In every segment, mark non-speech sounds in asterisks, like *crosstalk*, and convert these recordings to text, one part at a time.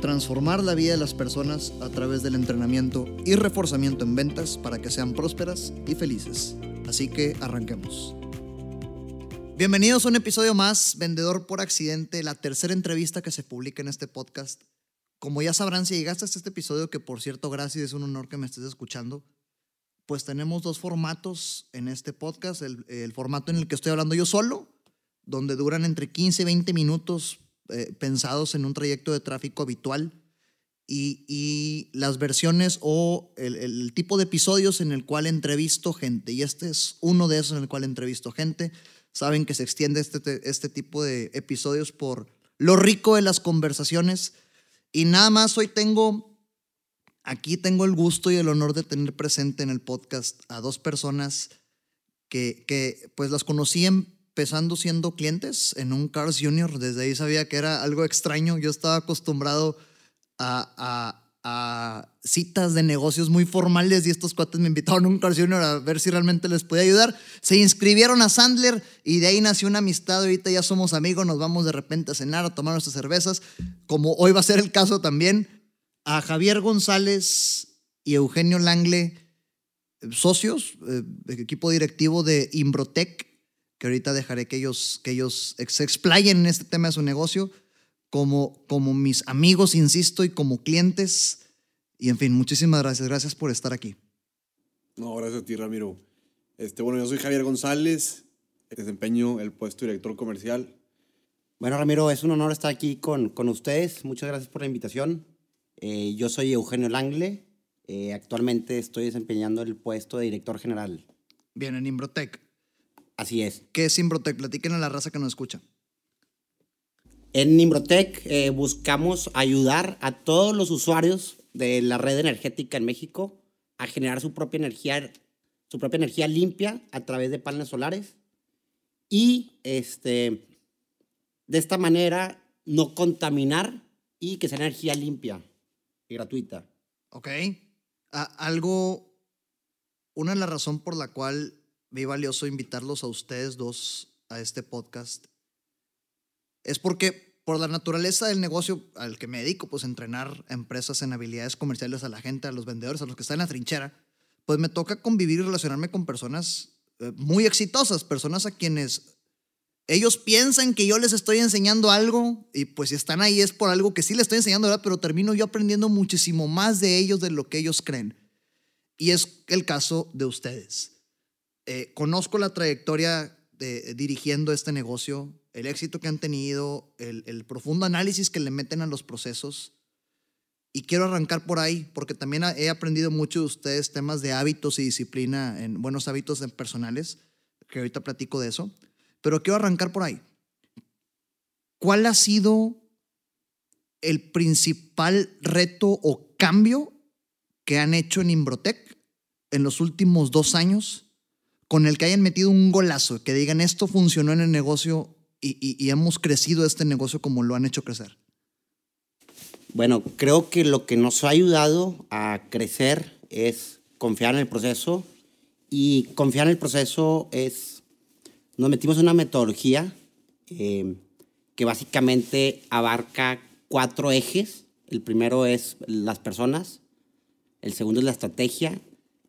transformar la vida de las personas a través del entrenamiento y reforzamiento en ventas para que sean prósperas y felices. Así que arranquemos. Bienvenidos a un episodio más, Vendedor por Accidente, la tercera entrevista que se publica en este podcast. Como ya sabrán, si llegaste a este episodio, que por cierto, gracias, es un honor que me estés escuchando, pues tenemos dos formatos en este podcast. El, el formato en el que estoy hablando yo solo, donde duran entre 15 y 20 minutos eh, pensados en un trayecto de tráfico habitual y, las versiones o el, tipo de episodios en el cual entrevisto gente. Y este es uno de esos en el cual entrevisto gente. Saben que se extiende este, este tipo de episodios por lo rico de las conversaciones. Y nada más hoy tengo, aquí tengo el gusto y el honor de tener presente en el podcast a dos personas que, que pues las conocí en empezando siendo clientes en un Cars Junior. Desde ahí sabía que era algo extraño. Yo estaba acostumbrado a, citas de negocios muy formales y estos cuates me invitaron a un Cars Junior a ver si realmente les podía ayudar. Se inscribieron a Sandler y de ahí nació una amistad. Ahorita ya somos amigos, nos vamos de repente a cenar, a tomar nuestras cervezas, como hoy va a ser el caso también. A Javier González y Eugenio Langle, socios, eh, equipo directivo de Imbrotec, que ahorita dejaré que ellos, que ellos se explayen en este tema de su negocio, como, como mis amigos, insisto, y como clientes. Y en fin, muchísimas gracias. Gracias por estar aquí. No, gracias a ti, Ramiro. Este, bueno, yo soy Javier González, desempeño el puesto de director comercial. Bueno, Ramiro, es un honor estar aquí con, con ustedes. Muchas gracias por la invitación. Eh, yo soy Eugenio Langle. Eh, actualmente estoy desempeñando el puesto de director general. Bien, en Imbrotec. Así es. ¿Qué es Imbrotec? Platiquen a la raza que nos escucha. En Imbrotec eh, buscamos ayudar a todos los usuarios de la red energética en México a generar su propia energía, su propia energía limpia a través de paneles solares y este, de esta manera no contaminar y que sea energía limpia y gratuita. Ok. algo, una de las razones por la cual vi valioso invitarlos a ustedes dos a este podcast es porque por la naturaleza del negocio al que me dedico, pues entrenar empresas en habilidades comerciales a la gente, a los vendedores, a los que están en la trinchera, pues me toca convivir y relacionarme con personas eh, muy exitosas, personas a quienes ellos piensan que yo les estoy enseñando algo y pues si están ahí es por algo que sí les estoy enseñando, pero termino yo aprendiendo muchísimo más de ellos de lo que ellos creen. Y es el caso de ustedes. Eh, conozco la trayectoria de, dirigiendo este negocio, el éxito que han tenido, el, profundo análisis que le meten a los procesos. Y quiero arrancar por ahí, porque también he aprendido mucho de ustedes temas de hábitos y disciplina, en buenos hábitos personales, que ahorita platico de eso. Pero quiero arrancar por ahí. ¿Cuál ha sido el principal reto o cambio que han hecho en Imbrotec en los últimos dos años con el que hayan metido un golazo, que digan esto funcionó en el negocio y, hemos crecido este negocio como lo han hecho crecer? Bueno, creo que lo que nos ha ayudado a crecer es confiar en el proceso y confiar en el proceso es, nos metimos en una metodología eh, que básicamente abarca cuatro ejes. El primero es las personas, el segundo es la estrategia,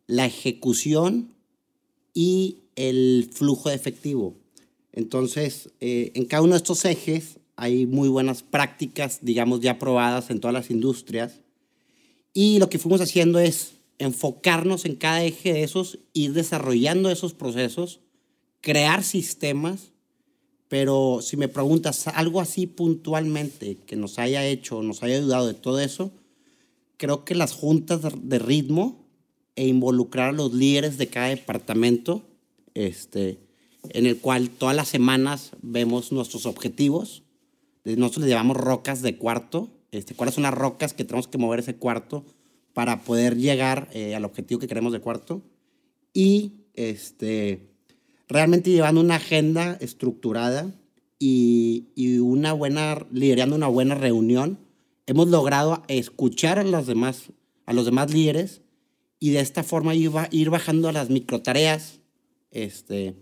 la ejecución y el flujo de efectivo. Entonces, eh, en cada uno de estos ejes hay muy buenas prácticas, digamos, ya probadas en todas las industrias. Y lo que fuimos haciendo es enfocarnos en cada eje de esos, ir desarrollando esos procesos, crear sistemas. Pero si me preguntas algo así puntualmente que nos haya hecho, nos haya ayudado de todo eso, creo que las juntas de ritmo e involucrar a los líderes de cada departamento, este, en el cual todas las semanas vemos nuestros objetivos. Nosotros le llamamos rocas de cuarto. Este, ¿Cuáles son las rocas que tenemos que mover ese cuarto para poder llegar eh, al objetivo que queremos de cuarto? y este, realmente llevando una agenda estructurada y, y una buena, liderando una buena reunión, hemos logrado escuchar a los demás, a los demás líderes y de esta forma ir, ir bajando a las microtareas este,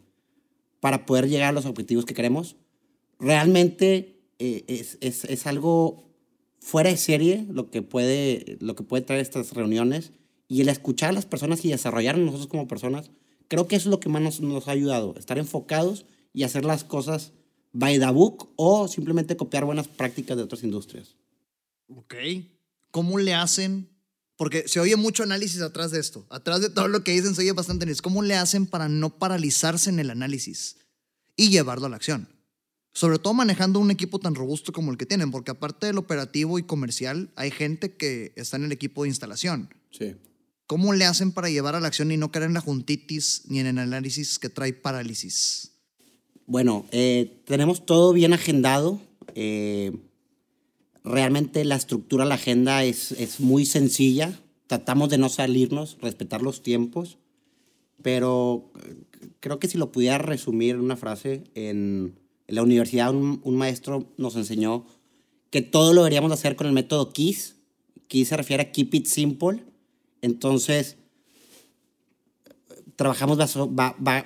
para poder llegar a los objetivos que queremos. Realmente eh, es, es, es, algo fuera de serie lo que, puede, lo que puede traer estas reuniones y el escuchar a las personas y desarrollar nosotros como personas, creo que eso es lo que más nos, nos ha ayudado, estar enfocados y hacer las cosas by the book o simplemente copiar buenas prácticas de otras industrias. Ok. ¿Cómo le hacen porque se oye mucho análisis atrás de esto. Atrás de todo lo que dicen se oye bastante análisis. ¿Cómo le hacen para no paralizarse en el análisis y llevarlo a la acción? Sobre todo manejando un equipo tan robusto como el que tienen, porque aparte del operativo y comercial, hay gente que está en el equipo de instalación. Sí. ¿Cómo le hacen para llevar a la acción y no caer en la juntitis ni en el análisis que trae parálisis? Bueno, eh, tenemos todo bien agendado. Eh, realmente la estructura, la agenda es, es muy sencilla. Tratamos de no salirnos, respetar los tiempos, pero creo que si lo pudiera resumir en una frase, en, en la universidad un, un, maestro nos enseñó que todo lo deberíamos hacer con el método KISS. KISS se refiere a Keep It Simple. Entonces, trabajamos bajo,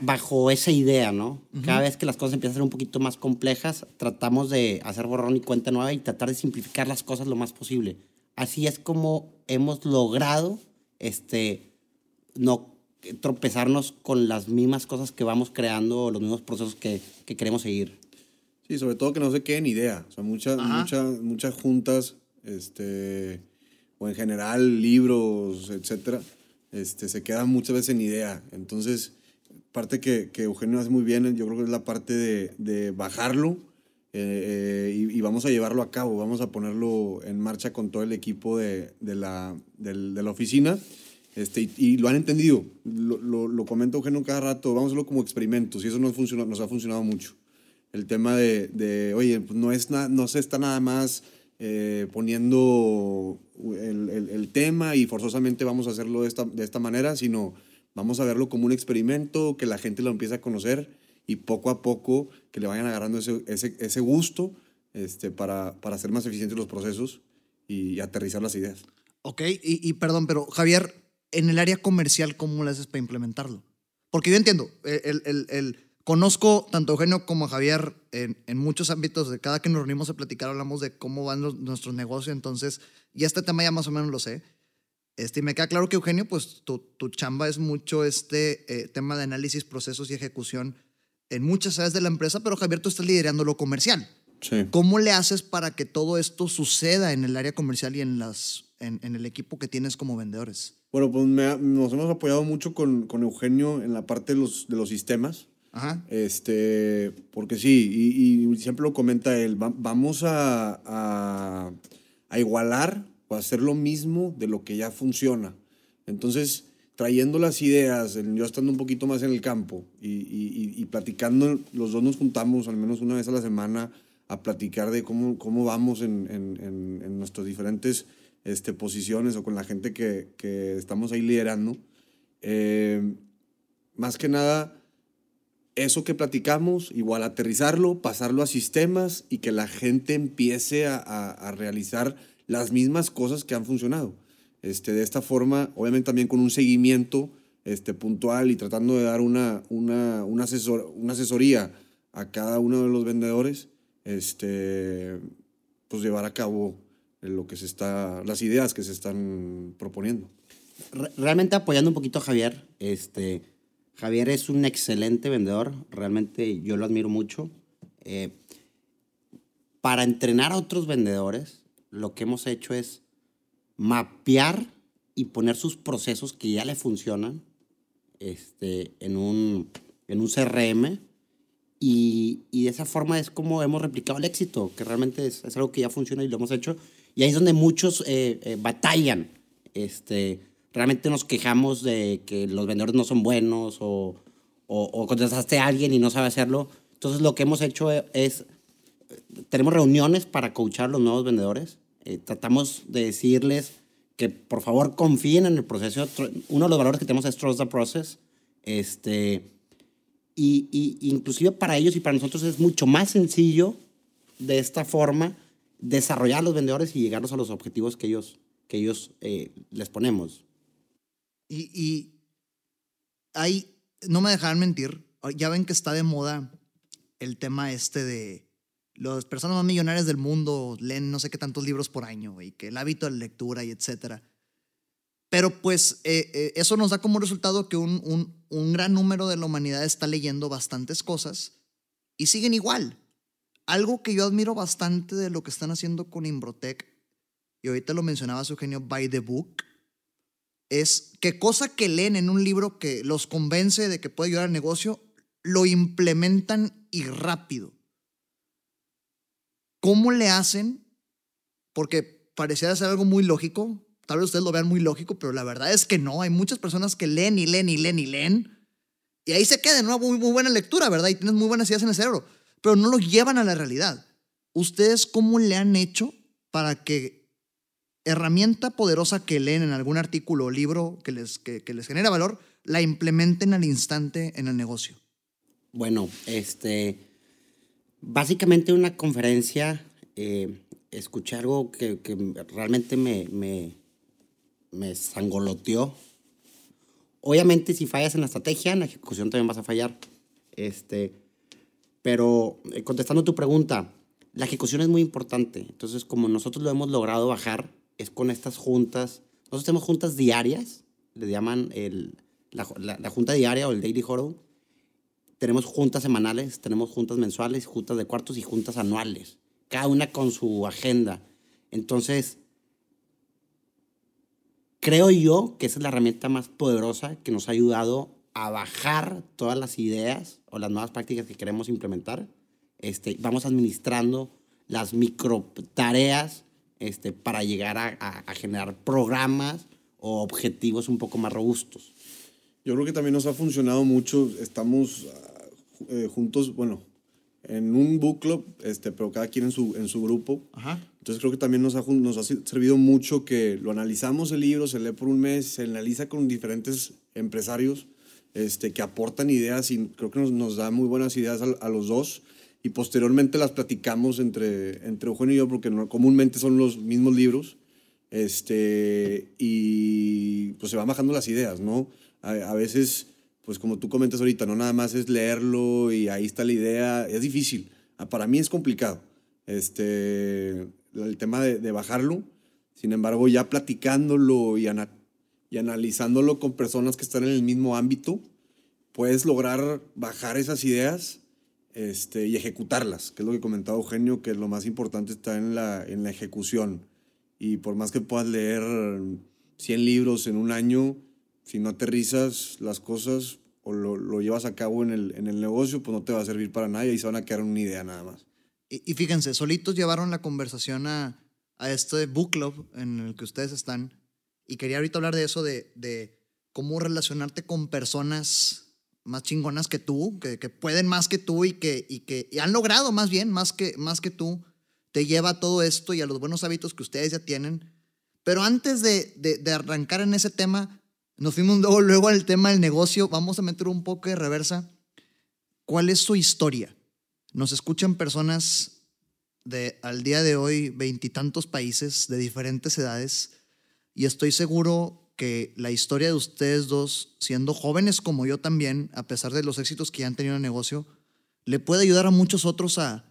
bajo, esa idea, ¿no? Uh -huh. Cada vez que las cosas empiezan a ser un poquito más complejas, tratamos de hacer borrón y cuenta nueva y tratar de simplificar las cosas lo más posible. Así es como hemos logrado este, no tropezarnos con las mismas cosas que vamos creando, los mismos procesos que, que queremos seguir. Sí, sobre todo que no se queden idea. O sea, muchas, muchas, muchas juntas, este, o en general libros, etcétera, este, se queda muchas veces en idea. Entonces, parte que, que, Eugenio hace muy bien, yo creo que es la parte de, de bajarlo eh, eh, y, y, vamos a llevarlo a cabo, vamos a ponerlo en marcha con todo el equipo de, de, la, de, la, oficina. Este, y, y, lo han entendido, lo, lo, lo, comenta Eugenio cada rato, vamos a hacerlo como experimentos y eso nos, funciona, nos ha funcionado mucho. El tema de, de oye, pues no, es na, no se está nada más eh, poniendo el, el, el, tema y forzosamente vamos a hacerlo de esta, de esta manera, sino vamos a verlo como un experimento, que la gente lo empiece a conocer y poco a poco que le vayan agarrando ese, ese, ese gusto este, para, para hacer más eficientes los procesos y, y aterrizar las ideas. Ok, y, y, perdón, pero Javier, en el área comercial, ¿cómo le haces para implementarlo? Porque yo entiendo, el, el, el Conozco tanto a Eugenio como a Javier en, en, muchos ámbitos. De cada que nos reunimos a platicar hablamos de cómo van los, nuestros negocios. Entonces, y este tema ya más o menos lo sé. Este, y me queda claro que Eugenio, pues tu, tu chamba es mucho este eh, tema de análisis, procesos y ejecución en muchas áreas de la empresa, pero Javier, tú estás liderando lo comercial. Sí. ¿Cómo le haces para que todo esto suceda en el área comercial y en, las, en, en el equipo que tienes como vendedores? Bueno, pues me, nos hemos apoyado mucho con, con Eugenio en la parte de los, de los sistemas Ajá. Este, porque sí, y, y, siempre lo comenta él, va, vamos a, a, a, igualar o a hacer lo mismo de lo que ya funciona. Entonces, trayendo las ideas, yo estando un poquito más en el campo y, y, y, platicando, los dos nos juntamos al menos una vez a la semana a platicar de cómo, cómo vamos en, en, en nuestras diferentes este, posiciones o con la gente que, que estamos ahí liderando. Eh, más que nada eso que platicamos, igual aterrizarlo, pasarlo a sistemas y que la gente empiece a, a, realizar las mismas cosas que han funcionado. Este, de esta forma, obviamente también con un seguimiento este, puntual y tratando de dar una, una, una, asesor, una asesoría a cada uno de los vendedores, este, pues llevar a cabo lo que se está, las ideas que se están proponiendo. Realmente apoyando un poquito a Javier, este, Javier es un excelente vendedor, realmente yo lo admiro mucho. Eh, para entrenar a otros vendedores, lo que hemos hecho es mapear y poner sus procesos que ya le funcionan este, en, un, en un CRM y, y, de esa forma es como hemos replicado el éxito, que realmente es, es, algo que ya funciona y lo hemos hecho. Y ahí es donde muchos eh, eh, batallan. Este, realmente nos quejamos de que los vendedores no son buenos o, o, o contrataste a alguien y no sabe hacerlo. Entonces lo que hemos hecho es, tenemos reuniones para coachar a los nuevos vendedores. Eh, tratamos de decirles que por favor confíen en el proceso. Uno de los valores que tenemos es Trust the Process. Este, y, y inclusive para ellos y para nosotros es mucho más sencillo de esta forma desarrollar a los vendedores y llegarlos a los objetivos que ellos, que ellos eh, les ponemos. Y, no me dejarán mentir, ya ven que está de moda el tema este de las personas más millonarias del mundo leen no sé qué tantos libros por año y que el hábito de lectura y etcétera. Pero pues eh, eh, eso nos da como resultado que un, un, un gran número de la humanidad está leyendo bastantes cosas y siguen igual. Algo que yo admiro bastante de lo que están haciendo con Imbrotec, y ahorita lo mencionaba su genio by the book, es que cosa que leen en un libro que los convence de que puede ayudar al negocio, lo implementan y rápido. ¿Cómo le hacen? Porque parecía ser algo muy lógico, tal vez ustedes lo vean muy lógico, pero la verdad es que no, hay muchas personas que leen y leen y leen y leen, y ahí se queda una muy, muy buena lectura, ¿verdad? Y tienes muy buenas ideas en el cerebro pero no lo llevan a la realidad. ¿Ustedes cómo le han hecho para que herramienta poderosa que leen en algún artículo o libro que les, que, les genera valor, la implementen al instante en el negocio? Bueno, este, básicamente una conferencia, eh, escuché algo que, que realmente me, me, me sangoloteó. Obviamente, si fallas en la estrategia, en la ejecución también vas a fallar. Este, pero eh, contestando tu pregunta, la ejecución es muy importante. Entonces, como nosotros lo hemos logrado bajar, es con estas juntas. Nosotros tenemos juntas diarias, le llaman el, la, la, junta diaria o el daily huddle. Tenemos juntas semanales, tenemos juntas mensuales, juntas de cuartos y juntas anuales, cada una con su agenda. Entonces, creo yo que es la herramienta más poderosa que nos ha ayudado a bajar todas las ideas o las nuevas prácticas que queremos implementar. Este, vamos administrando las micro tareas este, para llegar a, a, generar programas o objetivos un poco más robustos. Yo creo que también nos ha funcionado mucho. Estamos eh, juntos, bueno, en un book club, este, pero cada quien en su, en su grupo. Ajá. Entonces creo que también nos ha, nos ha servido mucho que lo analizamos el libro, se lee por un mes, se analiza con diferentes empresarios este, que aportan ideas y creo que nos, nos da muy buenas ideas a, los dos. Y posteriormente las platicamos entre, entre Eugenio y yo, porque no, comúnmente son los mismos libros. Este, y pues se van bajando las ideas, ¿no? A, a veces, pues como tú comentas ahorita, no nada más es leerlo y ahí está la idea. Es difícil. Ah, para mí es complicado este, el tema de, de bajarlo. Sin embargo, ya platicándolo y, ana, y analizándolo con personas que están en el mismo ámbito, puedes lograr bajar esas ideas este, y ejecutarlas, que es lo que comentaba Eugenio, que lo más importante está en la, en la ejecución. Y por más que puedas leer 100 libros en un año, si no aterrizas las cosas o lo, lo llevas a cabo en el, en el, negocio, pues no te va a servir para nada y se van a quedar una idea nada más. Y, y fíjense, solitos llevaron la conversación a, a este book club en el que ustedes están y quería ahorita hablar de eso, de, de cómo relacionarte con personas más chingonas que tú, que, pueden más que tú y que, han logrado más bien, más que, más que tú, te lleva a todo esto y a los buenos hábitos que ustedes ya tienen. Pero antes de, de, de arrancar en ese tema, nos fuimos luego, luego al tema del negocio. Vamos a meter un poco de reversa. ¿Cuál es su historia? Nos escuchan personas de al día de hoy veintitantos países de diferentes edades y estoy seguro que la historia de ustedes dos, siendo jóvenes como yo también, a pesar de los éxitos que ya han tenido en el negocio, le puede ayudar a muchos otros a,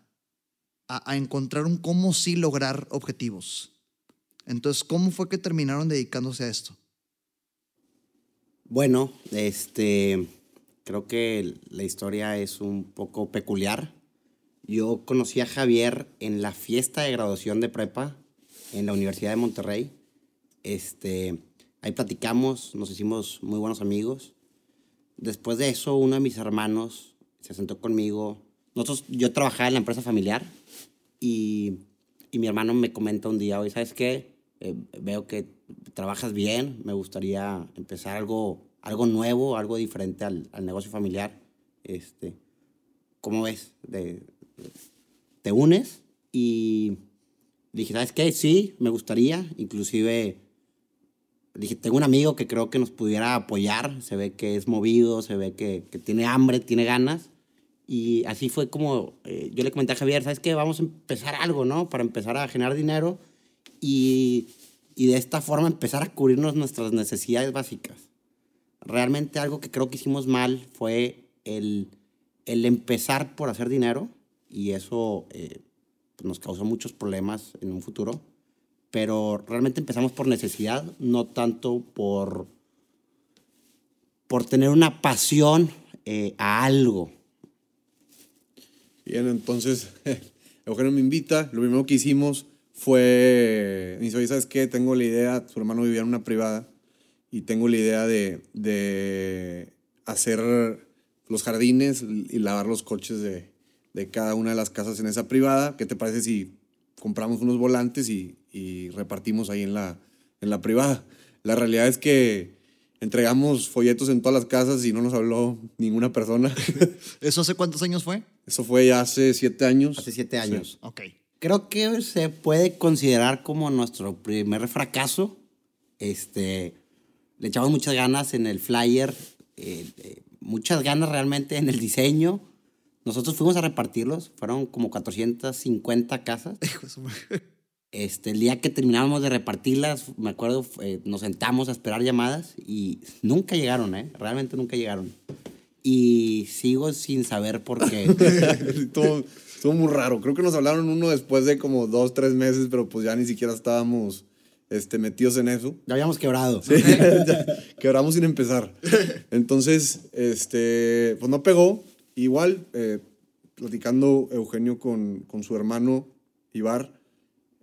a, encontrar un cómo sí lograr objetivos. Entonces, ¿cómo fue que terminaron dedicándose a esto? Bueno, este, creo que la historia es un poco peculiar. Yo conocí a Javier en la fiesta de graduación de prepa en la Universidad de Monterrey este, ahí platicamos, nos hicimos muy buenos amigos. Después de eso, uno de mis hermanos se sentó conmigo. Yo trabajaba en la empresa familiar y, mi hermano me comenta un día, oye, ¿sabes qué? Eh, veo que trabajas bien, me gustaría empezar algo, algo nuevo, algo diferente al, negocio familiar. Este, ¿Cómo ves? ¿Te unes? Y dije, ¿sabes qué? Sí, me gustaría. Inclusive dije, tengo un amigo que creo que nos pudiera apoyar, se ve que es movido, se ve que, que tiene hambre, tiene ganas. Y así fue como eh, yo le comenté a Javier, ¿sabes qué? Vamos a empezar algo, ¿no? Para empezar a generar dinero y, y de esta forma empezar a cubrirnos nuestras necesidades básicas. Realmente algo que creo que hicimos mal fue el, el empezar por hacer dinero y eso eh, pues nos causó muchos problemas en un futuro. Pero realmente empezamos por necesidad, no tanto por, por tener una pasión eh, a algo. Bien, entonces *laughs* Eugenio me invita. Lo primero que hicimos fue, oye, ¿sabes qué? Tengo la idea, su hermano vivía en una privada y tengo la idea de, de hacer los jardines y lavar los coches de, de cada una de las casas en esa privada. ¿Qué te parece si compramos unos volantes y, y repartimos ahí en la, en la privada? La realidad es que entregamos folletos en todas las casas y no nos habló ninguna persona. *laughs* ¿Eso hace cuántos años fue? Eso fue ya hace siete años. Hace siete años. Ok. Creo que se puede considerar como nuestro primer fracaso. Este, le echamos muchas ganas en el flyer, eh, eh, muchas ganas realmente en el diseño. Nosotros fuimos a repartirlos, fueron como 450 casas. *laughs* Este, el día que terminábamos de repartirlas, me acuerdo, eh, nos sentamos a esperar llamadas y nunca llegaron, ¿eh? Realmente nunca llegaron. Y sigo sin saber por qué. *laughs* estuvo, estuvo muy raro. Creo que nos hablaron uno después de como dos, tres meses, pero pues ya ni siquiera estábamos este, metidos en eso. ya habíamos quebrado. Sí, *laughs* ya quebramos sin empezar. Entonces, este, pues no pegó. Igual, eh, platicando Eugenio con, con su hermano Ibar,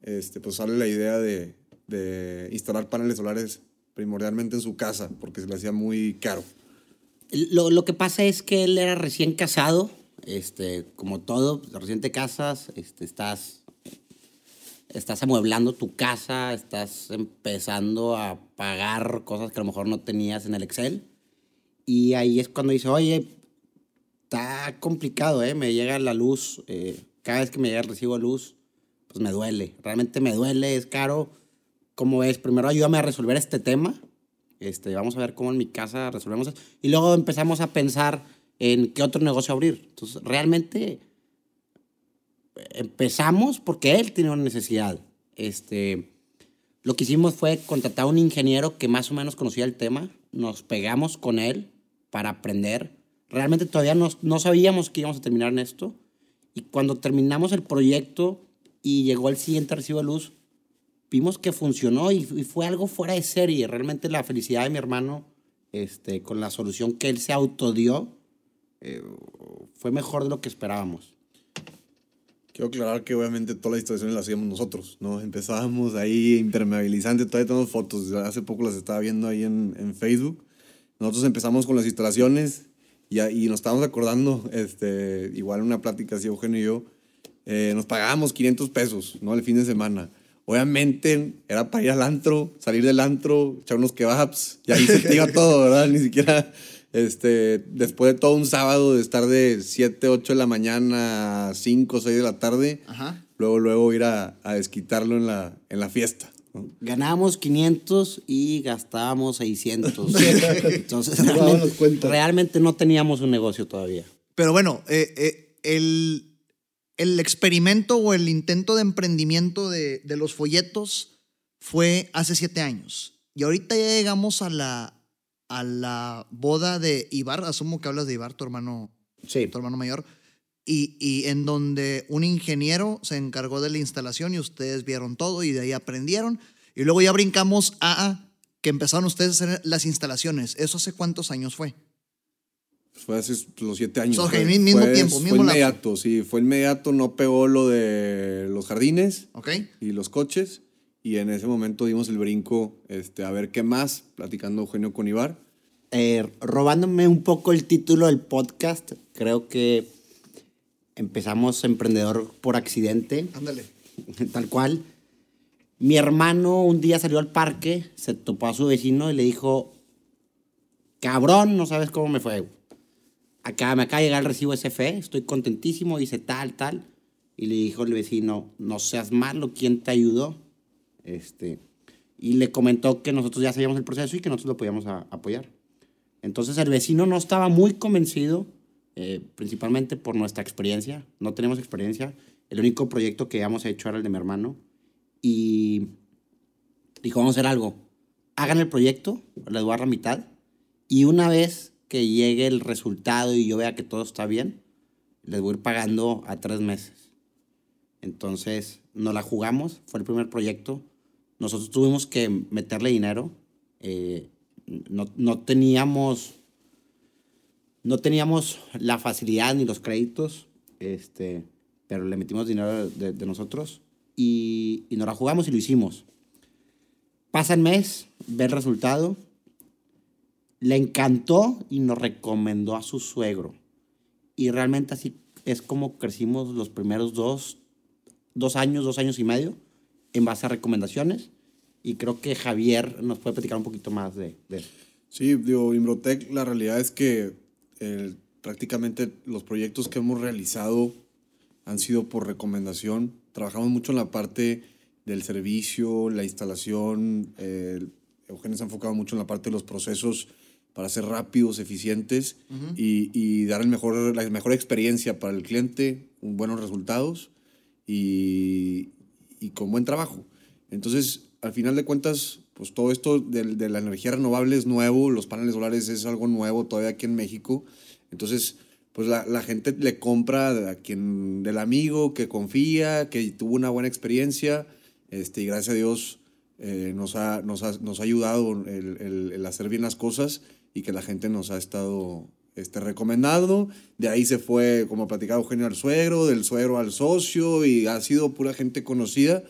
este, pues sale la idea de, de instalar paneles solares primordialmente en su casa, porque se le hacía muy caro. Lo, lo que pasa es que él era recién casado, este, como todo, recién te casas, este, estás, estás amueblando tu casa, estás empezando a pagar cosas que a lo mejor no tenías en el Excel. Y ahí es cuando dice, oye, está complicado, ¿eh? Me llega la luz, eh, cada vez que me llega el recibo de luz, pues me duele, realmente me duele, es caro. Como ves, primero ayúdame a resolver este tema. Este, vamos a ver cómo en mi casa resolvemos eso. Y luego empezamos a pensar en qué otro negocio abrir. Entonces, realmente empezamos porque él tenía una necesidad. Este, lo que hicimos fue contratar a un ingeniero que más o menos conocía el tema. Nos pegamos con él para aprender. Realmente todavía no, no sabíamos que íbamos a terminar en esto. Y cuando terminamos el proyecto y llegó el siguiente recibo de luz, vimos que funcionó y, y fue algo fuera de serie. Realmente la felicidad de mi hermano este, con la solución que él se autodió eh, fue mejor de lo que esperábamos. Quiero aclarar que obviamente todas las instalaciones las hacíamos nosotros, ¿no? Empezábamos ahí impermeabilizante, todavía tenemos fotos, hace poco las estaba viendo ahí en, en Facebook. Nosotros empezamos con las instalaciones y, y nos estábamos acordando, este, igual una plática así Eugenio y yo, eh, nos pagábamos 500 pesos, ¿no? El fin de semana. Obviamente era para ir al antro, salir del antro, echar unos kebabs y ahí se te iba *laughs* todo, ¿verdad? Ni siquiera, este, después de todo un sábado de estar de 7, 8 de la mañana a 5, 6 de la tarde, Ajá. luego, luego ir a, a desquitarlo en la, en la fiesta. Ganábamos 500 y gastábamos 600. Entonces, realmente no teníamos un negocio todavía. Pero bueno, eh, eh, el, el experimento o el intento de emprendimiento de, de los folletos fue hace siete años. Y ahorita ya llegamos a la, a la boda de Ibar. Asumo que hablas de Ibar, tu hermano, Sí. tu hermano mayor. Y, y en donde un ingeniero se encargó de la instalación y ustedes vieron todo y de ahí aprendieron. Y luego ya brincamos a que empezaron ustedes a hacer las instalaciones. ¿Eso hace cuántos años fue? Fue hace los siete años. Fue- mi- mismo fue- tiempo, Fue mismo inmediato, sí, fue inmediato, no pegó lo de los jardines ¿Ok? y los coches. Y en ese momento dimos el brinco este, a ver qué más, platicando Eugenio con Ibar. Eh, robándome un poco el título del podcast, creo que empezamos emprendedor por accidente, Ándale. *laughs* tal cual. Mi hermano un día salió al parque, se topó a su vecino y le dijo, cabrón, no sabes cómo me fue. Acá me acaba de llegar el recibo SFE, estoy contentísimo, dice tal, tal. Y le dijo el vecino, no seas malo, ¿quién te ayudó? Este, y le comentó que nosotros ya sabíamos el proceso y que nosotros lo podíamos a- apoyar. Entonces el vecino no estaba muy convencido, eh, principalmente por nuestra experiencia. No tenemos experiencia. El único proyecto que habíamos hecho era el de mi hermano. Y dijo, vamos a hacer algo. Hagan el proyecto, les voy a dar la mitad. Y una vez que llegue el resultado y yo vea que todo está bien, les voy a ir pagando a tres meses. Entonces, nos la jugamos, fue el primer proyecto. Nosotros tuvimos que meterle dinero. eh, no, no teníamos no teníamos la facilidad ni los créditos, este, pero le metimos dinero de, de nosotros y, y nos la jugamos y lo hicimos. Pasa el mes, ve el resultado, le encantó y nos recomendó a su suegro. Y realmente así es como crecimos los primeros dos, dos años, dos años y medio, en base a recomendaciones. Y creo que Javier nos puede platicar un poquito más de, de eso. Sí, digo, Imbrotec, la realidad es que prácticamente los proyectos que hemos realizado han sido por recomendación. Trabajamos mucho en la parte del servicio, la instalación. eh, Eugenio se ha enfocado mucho en la parte de los procesos para ser rápidos, eficientes y, y dar el mejor, la mejor experiencia para el cliente, un- buenos resultados y, y con buen trabajo. Entonces, al final de cuentas, pues todo esto de, de la energía renovable es nuevo, los paneles solares es algo nuevo todavía aquí en México. Entonces, pues la, la gente le compra a quien, del amigo que confía, que tuvo una buena experiencia, este, y gracias a Dios eh, nos, ha, nos, ha, nos ha ayudado el, el- el hacer bien las cosas y que la gente nos ha estado este, recomendando. De ahí se fue, como platicaba Eugenio, al suegro, del suegro al socio y ha sido pura gente conocida.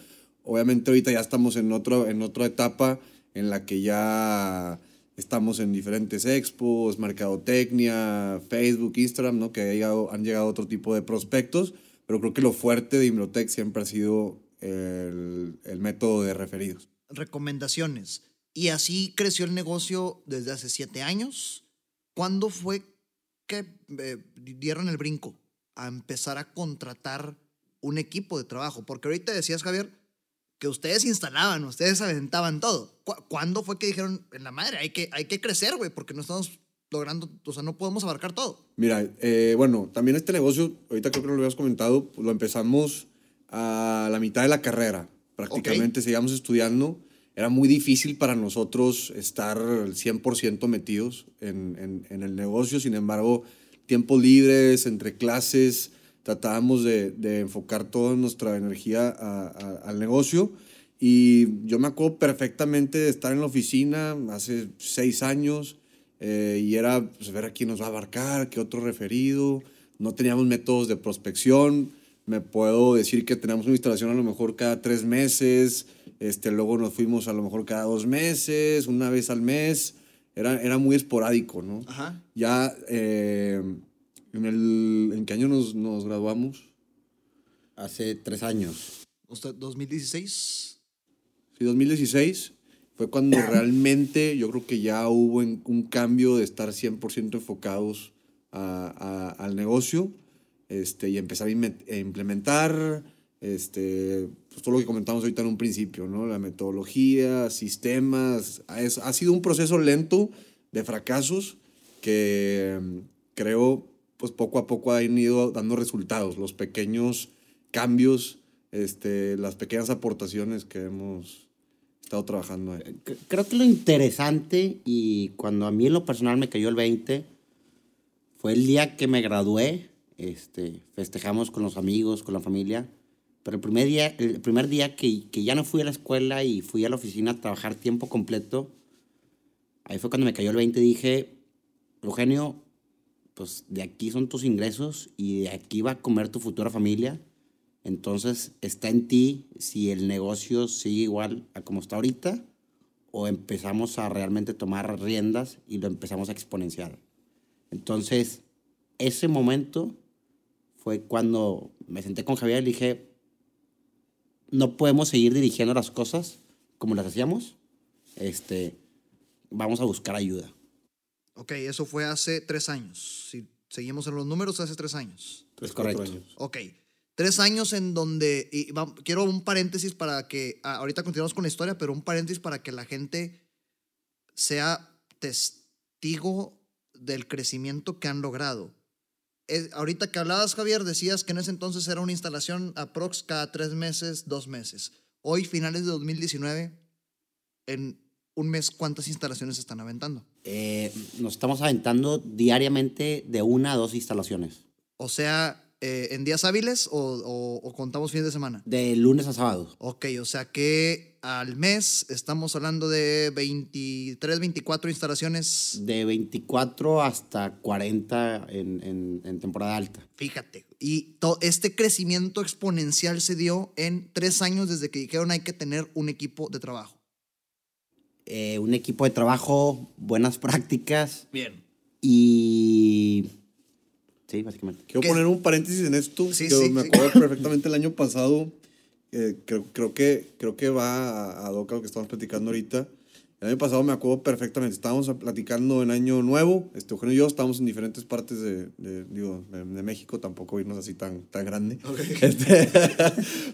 Obviamente ahorita ya estamos en, otro, en otra etapa en la que ya estamos en diferentes expos, mercadotecnia, Facebook, Instagram, ¿no? que ha llegado- han llegado otro tipo de prospectos, pero creo que lo fuerte de Imbrotec siempre ha sido el, el método de referidos. recomendaciones. Y así creció el negocio desde hace siete años. ¿Cuándo fue que eh, dieron el brinco a empezar a contratar un equipo de trabajo? Porque ahorita decías, Javier, que ustedes instalaban, ustedes aventaban todo. ¿Cu- ¿Cuándo fue que dijeron, en la madre, hay que, hay que crecer, güey, porque no estamos logrando, o sea, no podemos abarcar todo? Mira, eh, bueno, también este negocio, ahorita creo que no lo habías comentado, pues lo empezamos a la mitad de la carrera. Prácticamente seguíamos estudiando. Era muy difícil para nosotros estar al 100% metidos en, en- en el negocio. Sin embargo, tiempos libres, entre clases, tratábamos de, de enfocar toda nuestra energía a- a- al negocio. Y yo me acuerdo perfectamente de estar en la oficina hace seis años eh, y era pues, ver a quién nos va a abarcar, qué otro referido. No teníamos métodos de prospección. Me puedo decir que teníamos una instalación a lo mejor cada tres meses. Este, luego nos fuimos a lo mejor cada dos meses, una vez al mes. Era, era muy esporádico, ¿no? Ajá. Ya, eh, en, el, ¿en qué año nos, nos graduamos? Hace tres años. ¿Usted 2016? Sí, 2016 fue cuando *coughs* realmente yo creo que ya hubo en- un cambio de estar 100% enfocados a- a- al negocio este, y empezar a implementar este, pues, todo lo que comentamos ahorita en un principio, ¿no? La metodología, sistemas. Ha, es- ha sido un proceso lento de fracasos que mm, creo pues poco a poco han ido dando resultados, los pequeños cambios, este, las pequeñas aportaciones que hemos estado trabajando ahí. Creo que lo interesante y cuando a mí en lo personal me cayó el 20 fue el día que me gradué. Este, festejamos con los amigos, con la familia. Pero el primer día, el primer día que, que ya no fui a la escuela y fui a la oficina a trabajar tiempo completo, ahí fue cuando me cayó el 20 y dije, Eugenio, pues de aquí son tus ingresos y de aquí va a comer tu futura familia. Entonces está en ti si el negocio sigue igual a como está ahorita o empezamos a realmente tomar riendas y lo empezamos a exponenciar. Entonces, ese momento fue cuando me senté con Javier y dije, no podemos seguir dirigiendo las cosas como las hacíamos. Este, vamos a buscar ayuda. Ok, eso fue hace tres años. Si seguimos en los números, hace tres años. Es correcto. Años. Ok, Tres años en donde, y va- quiero un paréntesis para que, ah, ahorita continuamos con la historia, pero un paréntesis para que la gente sea testigo del crecimiento que han logrado. Es- ahorita que hablabas, Javier, decías que en ese entonces era una instalación aprox cada tres meses, dos meses. Hoy, finales de 2019, en un mes, ¿cuántas instalaciones se están aventando? Eh, nos estamos aventando diariamente de una a dos instalaciones, O sea, eh, ¿en días hábiles o, o- o contamos fines de semana? de lunes a sábado. Ok, o sea que al mes estamos hablando de 23, 24 instalaciones. De 24 hasta 40 en, en- en temporada alta. Fíjate. Y este crecimiento exponencial se dio en tres años desde que dijeron hay que tener un equipo de trabajo. Eh, un equipo de trabajo, buenas prácticas Bien. y... Sí, básicamente. Quiero ¿Qué? poner un paréntesis en esto. Sí, que sí, me sí. acuerdo perfectamente el año pasado. eh, creo, creo, que, creo que va a, a Doca lo que estamos platicando ahorita. El año pasado me acuerdo perfectamente. Estábamos platicando en Año Nuevo. Este, Eugenio y yo estábamos en diferentes partes de, de, digo, de, de México. Tampoco irnos así tan, tan grande. *laughs* Este,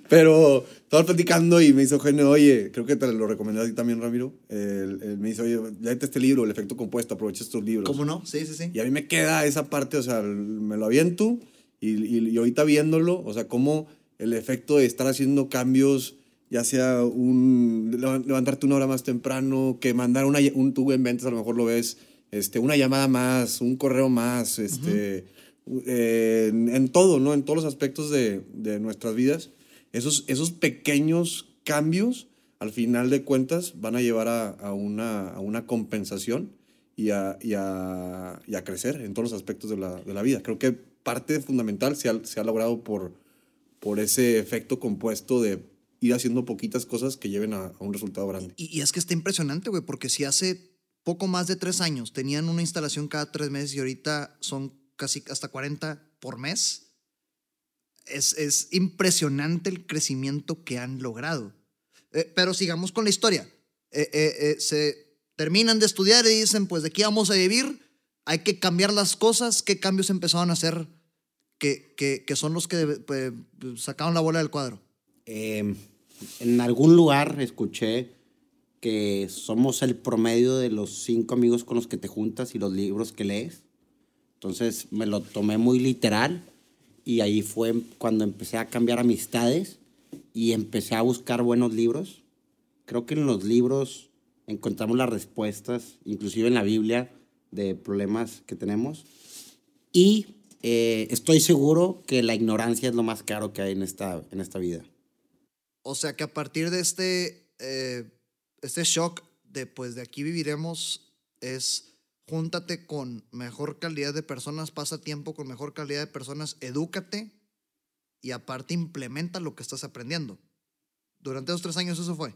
pero estábamos platicando y me dice Eugenio, oye, creo que te lo recomendé a ti también, Ramiro. Él- él me dice, oye, léete este libro, El efecto compuesto. Aprovecha estos libros. ¿Cómo no? Sí, sí, sí. Y a mí me queda esa parte, o sea, me lo aviento y, y, y ahorita viéndolo, o sea, cómo el efecto de estar haciendo cambios, ya sea un leva- levantarte una hora más temprano, que mandar una, un tubo en ventas, a lo mejor lo ves, este, una llamada más, un correo más, este, eh, en, en todo, ¿no? En todos los aspectos de, de nuestras vidas. Esos, esos pequeños cambios, al final de cuentas, van a llevar a, a una, a una compensación y a, y a, y a crecer en todos los aspectos de la, de la vida. Creo que parte fundamental se ha, se ha logrado por, por ese efecto compuesto de ir haciendo poquitas cosas que lleven a, a un resultado grande. Y, y es que está impresionante, güey, porque si hace poco más de tres años tenían una instalación cada tres meses y ahorita son casi hasta 40 por mes, es, es impresionante el crecimiento que han logrado. Eh, pero sigamos con la historia. Eh, eh, eh, se terminan de estudiar y dicen, pues de aquí vamos a vivir, hay que cambiar las cosas. ¿Qué cambios empezaron a hacer que, que, que son los que pues, sacaron la bola del cuadro? Eh, en algún lugar escuché que somos el promedio de los cinco amigos con los que te juntas y los libros que lees. Entonces me lo tomé muy literal y ahí fue cuando empecé a cambiar amistades y empecé a buscar buenos libros. Creo que en los libros encontramos las respuestas, inclusive en la Biblia, de problemas que tenemos. Y eh, estoy seguro que la ignorancia es lo más caro que hay en esta, en esta vida. O sea que a partir de este, eh, este shock de pues de aquí viviremos es júntate con mejor calidad de personas, pasa tiempo con mejor calidad de personas, edúcate y aparte implementa lo que estás aprendiendo. Durante esos tres años eso fue.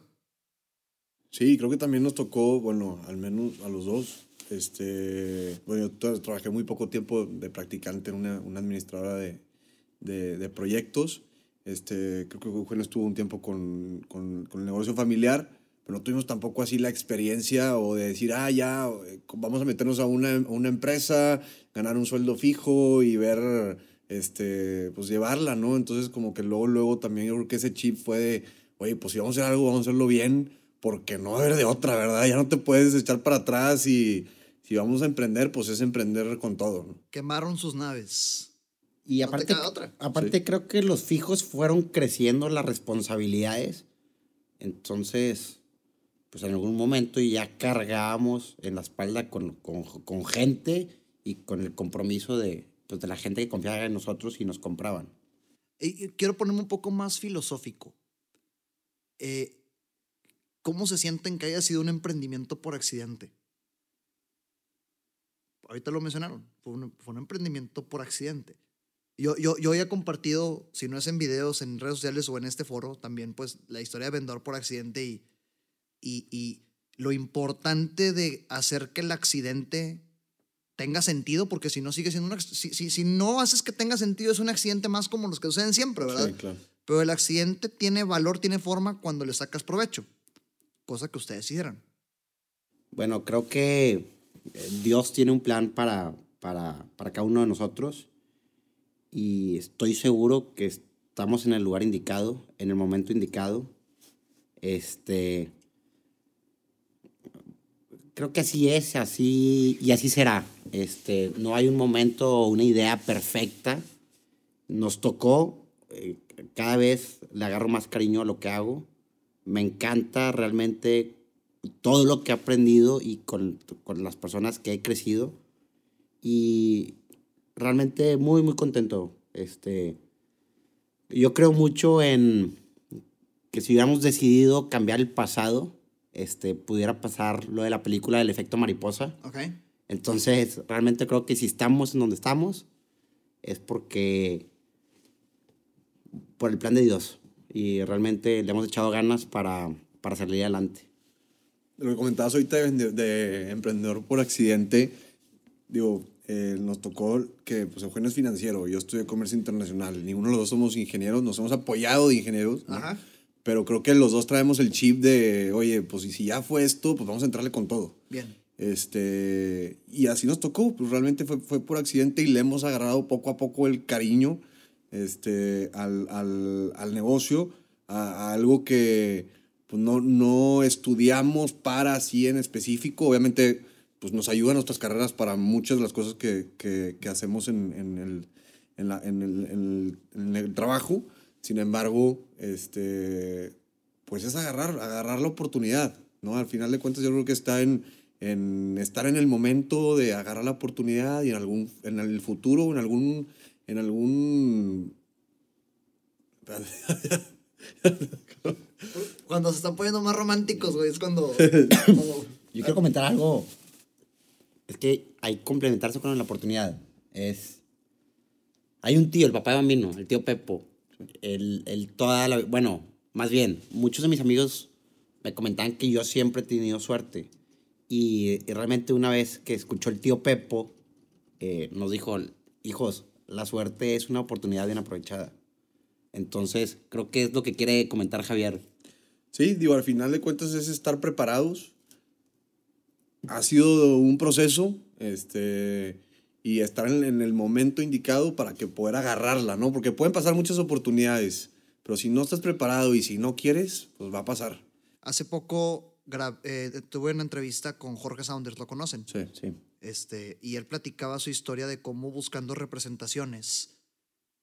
Sí, creo que también nos tocó, bueno, al menos a los dos. Este, bueno, yo tra- trabajé muy poco tiempo de practicante en una, una administradora de, de proyectos. Este, creo que Eugenio estuvo un tiempo con, con, el negocio familiar, pero no tuvimos tampoco así la experiencia o de decir, ah, ya, eh, vamos a meternos a una, una empresa, ganar un sueldo fijo y ver, este, pues llevarla, ¿no? Entonces como que luego, luego también yo creo que ese chip fue de, oye, pues si vamos a hacer algo, vamos a hacerlo bien, porque no va a haber de otra, ¿verdad? Ya no te puedes echar para atrás y si vamos a emprender, pues es emprender con todo, ¿no? Quemaron sus naves. Y No te aparte, queda otra. aparte Sí. creo que los fijos fueron creciendo las responsabilidades. Entonces, pues en algún momento ya cargábamos en la espalda con, con, con gente y con el compromiso de, pues, de la gente que confiaba en nosotros y nos compraban. Y y quiero ponerme un poco más filosófico. Eh, ¿Cómo se sienten que haya sido un emprendimiento por accidente? Ahorita lo mencionaron, fue un, fue un emprendimiento por accidente. Yo, yo, yo he compartido, si no es en videos, en redes sociales o en este foro, también pues la historia de vendedor por accidente y, y, y lo importante de hacer que el accidente tenga sentido, porque si no sigue siendo un, si, si, si no haces que tenga sentido, es un accidente más como los que suceden siempre, ¿verdad? Sí, claro. Pero el accidente tiene valor, tiene forma cuando le sacas provecho, cosa que ustedes hicieron. Bueno, creo que eh, Dios tiene un plan para, para, para cada uno de nosotros y estoy seguro que estamos en el lugar indicado, en el momento indicado. Este, creo que así es, así y así será. Este, no hay un momento o una idea perfecta. Nos tocó, eh, cada vez le agarro más cariño a lo que hago. Me encanta realmente todo lo que he aprendido y con, con las personas que he crecido. Y realmente muy, muy contento. Este, yo creo mucho en que si hubiéramos decidido cambiar el pasado, este, pudiera pasar lo de la película del efecto mariposa. Ok. Entonces, realmente creo que si estamos en donde estamos, es porque por el plan de Dios. Y realmente le hemos echado ganas para, para salir adelante. Lo que comentabas ahorita de, de emprendedor por accidente, digo, eh, nos tocó que pues, Eugenio es financiero, yo estudié comercio internacional, ninguno de los dos somos ingenieros, nos hemos apoyado de ingenieros, ¿no? Ajá. pero creo que los dos traemos el chip de, oye, pues y si ya fue esto, pues vamos a entrarle con todo. Bien. Este, y así nos tocó, pues realmente fue, fue por accidente y le hemos agarrado poco a poco el cariño este, al, al, al negocio, a, a algo que pues, no, no estudiamos para así en específico. Obviamente, pues nos ayuda nuestras carreras para muchas de las cosas que, que, que hacemos en, en, el, en, la- en el, en el- en el trabajo. Sin embargo, este, pues es agarrar, agarrar la oportunidad, ¿no? Al final de cuentas yo creo que está en, en estar en el momento de agarrar la oportunidad y en algún, en el futuro, en algún, en algún... *laughs* Cuando se están poniendo más románticos, güey, es cuando... *laughs* Yo quiero comentar algo. Es que hay que complementarse con la oportunidad. Es. Hay un tío, el papá de Bambino, el tío Pepo. Él, él toda. Bueno, más bien, muchos de mis amigos me comentaban que yo siempre he tenido suerte. Y, y realmente una vez que escuchó el tío Pepo, eh, nos dijo: Hijos, la suerte es una oportunidad bien aprovechada. Entonces, creo que es lo que quiere comentar Javier. Sí, digo, al final de cuentas es estar preparados. Ha sido un proceso, este, y estar en, en el momento indicado para que poder agarrarla, ¿no? Porque pueden pasar muchas oportunidades, pero si no estás preparado y si no quieres, pues va a pasar. Hace poco eh, tuve una entrevista con Jorge Saunders, ¿lo conocen? Sí. Sí. Este, y él platicaba su historia de cómo buscando representaciones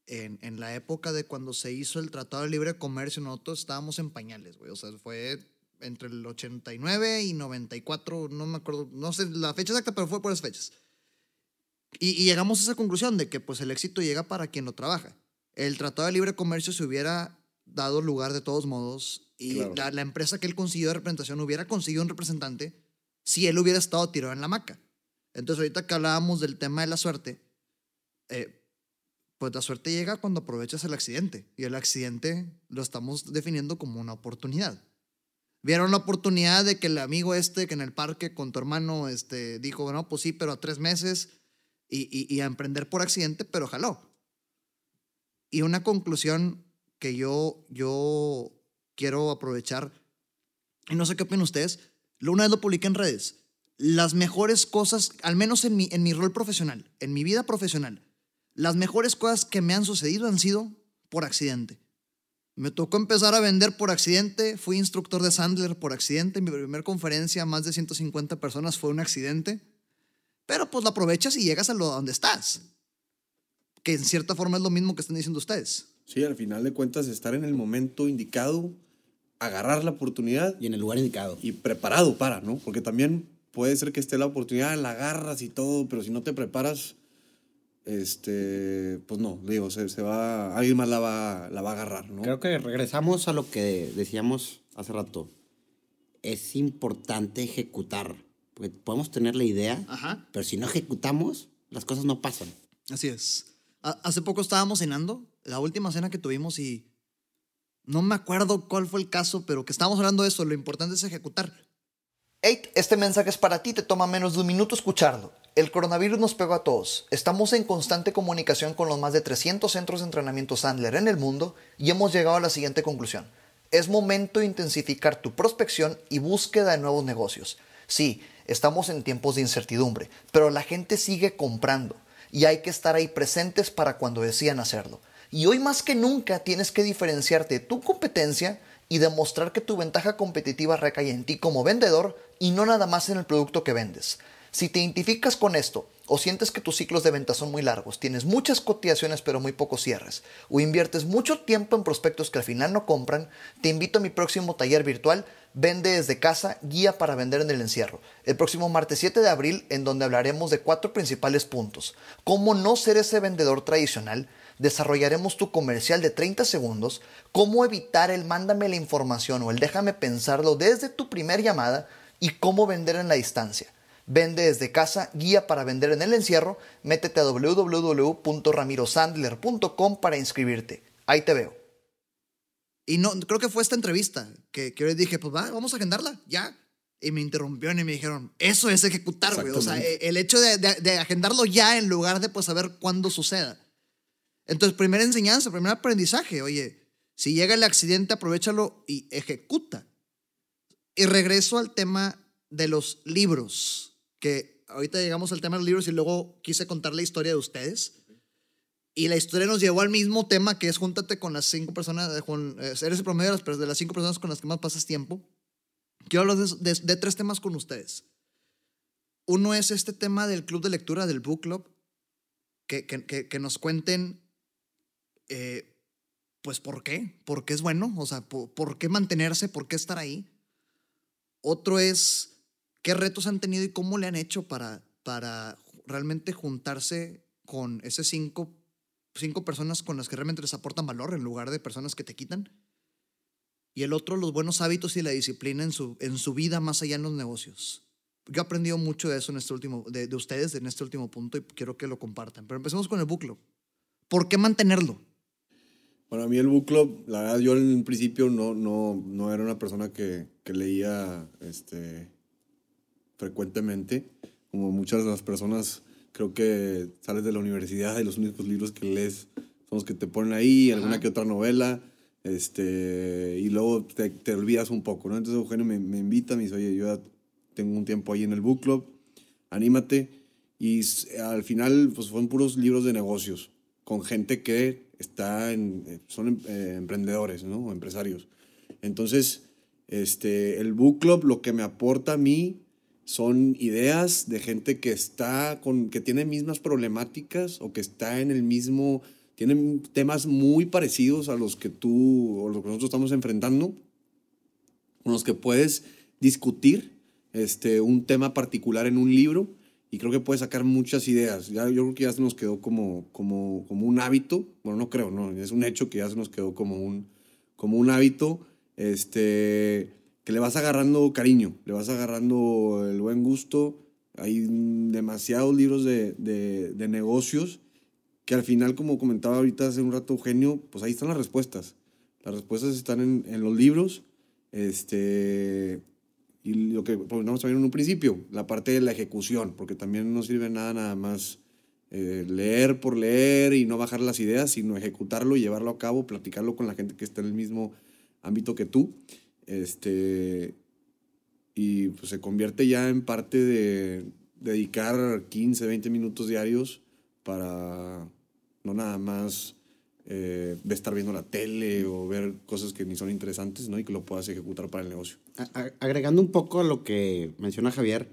en, en la época de cuando se hizo el Tratado de Libre Comercio, nosotros estábamos en pañales, güey. O sea, fue entre el 89 y 94, no me acuerdo, no sé la fecha exacta, pero fue por esas fechas. Y, y llegamos a esa conclusión de que pues el éxito llega para quien lo trabaja. El Tratado de Libre Comercio se hubiera dado lugar de todos modos y Claro. la, la empresa que él consiguió de representación hubiera conseguido un representante si él hubiera estado tirado en la hamaca. Entonces, ahorita que hablábamos del tema de la suerte, eh, pues la suerte llega cuando aprovechas el accidente. Y el accidente lo estamos definiendo como una oportunidad. Vieron la oportunidad de que el amigo este que en el parque con tu hermano este, dijo, bueno, pues sí, pero a tres meses y, y- a emprender por accidente, pero jaló. Y una conclusión que yo, yo quiero aprovechar, y no sé qué opinan ustedes, una vez lo publiqué en redes, las mejores cosas, al menos en mi, en mi rol profesional, en mi vida profesional, las mejores cosas que me han sucedido han sido por accidente. Me tocó empezar a vender por accidente, fui instructor de Sandler por accidente, mi primera conferencia, más de 150 personas, fue un accidente, pero pues lo aprovechas y llegas a lo donde estás, que en cierta forma es lo mismo que están diciendo ustedes. Sí, al final de cuentas estar en el momento indicado, agarrar la oportunidad Y en el lugar indicado. y preparado para, ¿no? Porque también puede ser que esté la oportunidad, la agarras y todo, pero si no te preparas, este, pues no, digo, se, se va, alguien más la va, la va a agarrar, ¿no? Creo que regresamos a lo que decíamos hace rato. Es importante ejecutar. Porque podemos tener la idea, Ajá. pero si no ejecutamos, las cosas no pasan. Así es. Ha- Hace poco estábamos cenando, la última cena que tuvimos y no me acuerdo cuál fue el caso, pero que estábamos hablando de eso, lo importante es ejecutar. Hey, este mensaje es para ti, te toma menos de un minuto escucharlo. El coronavirus nos pegó a todos. Estamos en constante comunicación con los más de 300 centros de entrenamiento Sandler en el mundo y hemos llegado a la siguiente conclusión. Es momento de intensificar tu prospección y búsqueda de nuevos negocios. Sí, estamos en tiempos de incertidumbre, pero la gente sigue comprando y hay que estar ahí presentes para cuando decidan hacerlo. Y hoy más que nunca tienes que diferenciarte de tu competencia y demostrar que tu ventaja competitiva recae en ti como vendedor y no nada más en el producto que vendes. Si te identificas con esto o sientes que tus ciclos de venta son muy largos, tienes muchas cotizaciones pero muy pocos cierres, o inviertes mucho tiempo en prospectos que al final no compran, te invito a mi próximo taller virtual Vende desde casa, guía para vender en el encierro. El próximo martes 7 de abril, en donde hablaremos de cuatro principales puntos. Cómo no ser ese vendedor tradicional, desarrollaremos tu comercial de 30 segundos, cómo evitar el mándame la información o el déjame pensarlo desde tu primer llamada y cómo vender en la distancia. Vende desde casa, guía para vender en el encierro. Métete a www.ramirosandler.com para inscribirte. Ahí te veo. Y no, creo que fue esta entrevista que, que yo les dije, pues va, vamos a agendarla, ya. Y me interrumpieron y me dijeron, eso es ejecutar, güey. O sea, el hecho de, de, agendarlo ya en lugar de pues saber cuándo suceda. Entonces, primera enseñanza, primer aprendizaje, oye, si llega el accidente, aprovechalo y ejecuta. Y regreso al tema de los libros, que ahorita llegamos al tema de los libros y luego quise contar la historia de ustedes. Y la historia nos llevó al mismo tema que es júntate con las cinco personas, con, eh, eres el promedio de las, cinco personas con las que más pasas tiempo. Quiero hablar de, tres temas con ustedes. Uno es este tema del club de lectura, del book club, que, que, que nos cuenten, eh, pues, ¿por qué? ¿Por qué es bueno? O sea, ¿por, ¿por, qué mantenerse? ¿Por qué estar ahí? Otro es, ¿qué retos han tenido y cómo le han hecho para, para realmente juntarse con ese cinco cinco personas con las que realmente les aportan valor en lugar de personas que te quitan. Y el otro, los buenos hábitos y la disciplina en su, en su vida más allá en los negocios. Yo he aprendido mucho de eso en este último, de, de ustedes en este último punto y quiero que lo compartan. Pero empecemos con el club. ¿Por qué mantenerlo? Para mí el book club, la verdad, yo en principio no, no, no era una persona que, que leía este, frecuentemente, como muchas de las personas creo que sales de la universidad y los únicos libros que lees son los que te ponen ahí, alguna que otra novela, este, y luego te, te, olvidas un poco, ¿no? Entonces Eugenio me, me invita, me dice, oye, yo ya tengo un tiempo ahí en el book club, anímate. Y al final, pues fueron puros libros de negocios, con gente que está eh, son em, eh, emprendedores, ¿no? Empresarios. Entonces, este, el book club lo que me aporta a mí son ideas de gente que está con, que tiene mismas problemáticas o que está en el mismo, tienen temas muy parecidos a los que tú o los que nosotros estamos enfrentando, con los que puedes discutir este, un tema particular en un libro y creo que puedes sacar muchas ideas. Ya, yo creo que ya se nos quedó como, como, como un hábito, bueno, no creo, no, es un hecho que ya se nos quedó como un, como un hábito. Este, que le vas agarrando cariño, le vas agarrando el buen gusto. Hay demasiados libros de, de, negocios que al final, como comentaba ahorita hace un rato Eugenio, pues ahí están las respuestas. Las respuestas están en, en los libros. Este, y lo que comentamos también en un principio, la parte de la ejecución, porque también no sirve nada nada más eh, leer por leer y no bajar las ideas, sino ejecutarlo y llevarlo a cabo, platicarlo con la gente que está en el mismo ámbito que tú. Este, y pues se convierte ya en parte de dedicar 15, 20 minutos diarios para no nada más eh, estar viendo la tele o ver cosas que ni son interesantes, ¿no? Y que lo puedas ejecutar para el negocio. Agregando un poco a lo que menciona Javier,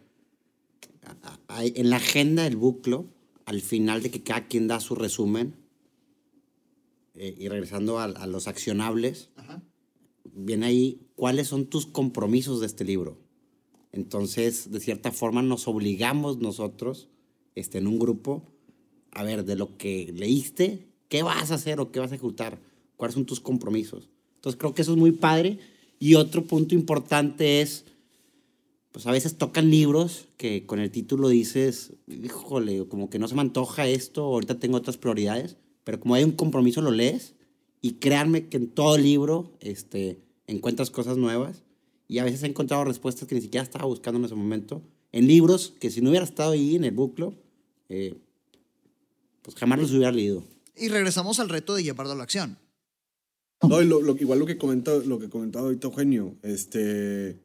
en la agenda del buclo, al final de que cada quien da su resumen, eh, y regresando a, a los accionables, viene ahí cuáles son tus compromisos de este libro. Entonces, de cierta forma, nos obligamos nosotros, este, en un grupo, a ver, de lo que leíste, ¿qué vas a hacer o qué vas a ejecutar? ¿Cuáles son tus compromisos? Entonces, creo que eso es muy padre. Y otro punto importante es, pues a veces tocan libros que con el título dices, híjole, como que no se me antoja esto, ahorita tengo otras prioridades, pero como hay un compromiso lo lees y créanme que en todo libro este, encuentras cosas nuevas y a veces he encontrado respuestas que ni siquiera estaba buscando en ese momento. En libros que si no hubiera estado ahí en el book club, eh, pues jamás los hubiera leído. Y regresamos al reto de llevarlo a la acción. No, y lo, igual lo que, comenta, lo que comentaba ahorita Eugenio, este,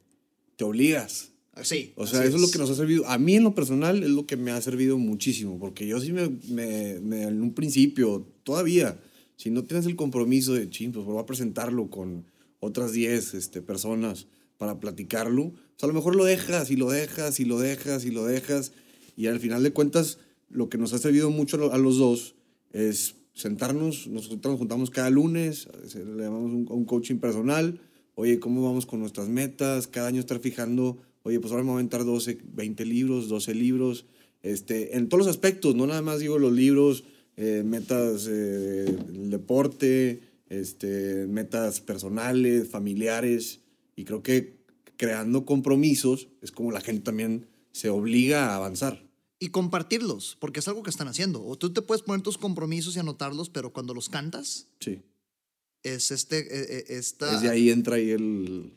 te obligas. Sí. O sea, eso es. lo que nos ha servido. A mí en lo personal es lo que me ha servido muchísimo, porque yo sí me, me, me en un principio, todavía, Si no tienes el compromiso de, ching, pues voy a presentarlo con otras 10 este, personas para platicarlo, pues a lo mejor lo dejas y lo dejas y lo dejas y lo dejas. Y al final de cuentas, lo que nos ha servido mucho a los dos es sentarnos, nosotros nos juntamos cada lunes, le llamamos un, un coaching personal, oye, ¿cómo vamos con nuestras metas? Cada año estar fijando, oye, pues ahora me a aventar 12, 20 libros, 12 libros, este, en todos los aspectos, no nada más digo los libros, eh, metas eh, deporte, este, metas personales, familiares, y creo que creando compromisos es como la gente también se obliga a avanzar. Y compartirlos, porque es algo que están haciendo. O tú te puedes poner tus compromisos y anotarlos, pero cuando los cantas, Sí. es este, eh, eh, esta, Desde ahí entra ahí el,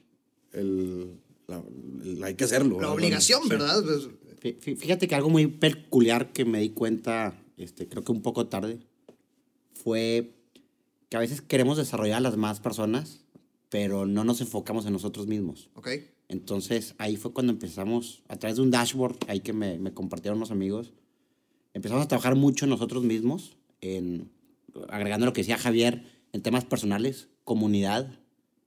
el, la- el- hay que hacerlo. la obligación, Sí. ¿verdad? Pues, Fí- fí- Fíjate que algo muy peculiar que me di cuenta, este, creo que un poco tarde, fue que a veces queremos desarrollar a las más personas, pero no nos enfocamos en nosotros mismos. ok. Entonces ahí fue cuando empezamos, a través de un dashboard, ahí que me, me compartieron unos amigos, empezamos a trabajar mucho nosotros mismos, en, agregando lo que decía Javier, en temas personales, comunidad,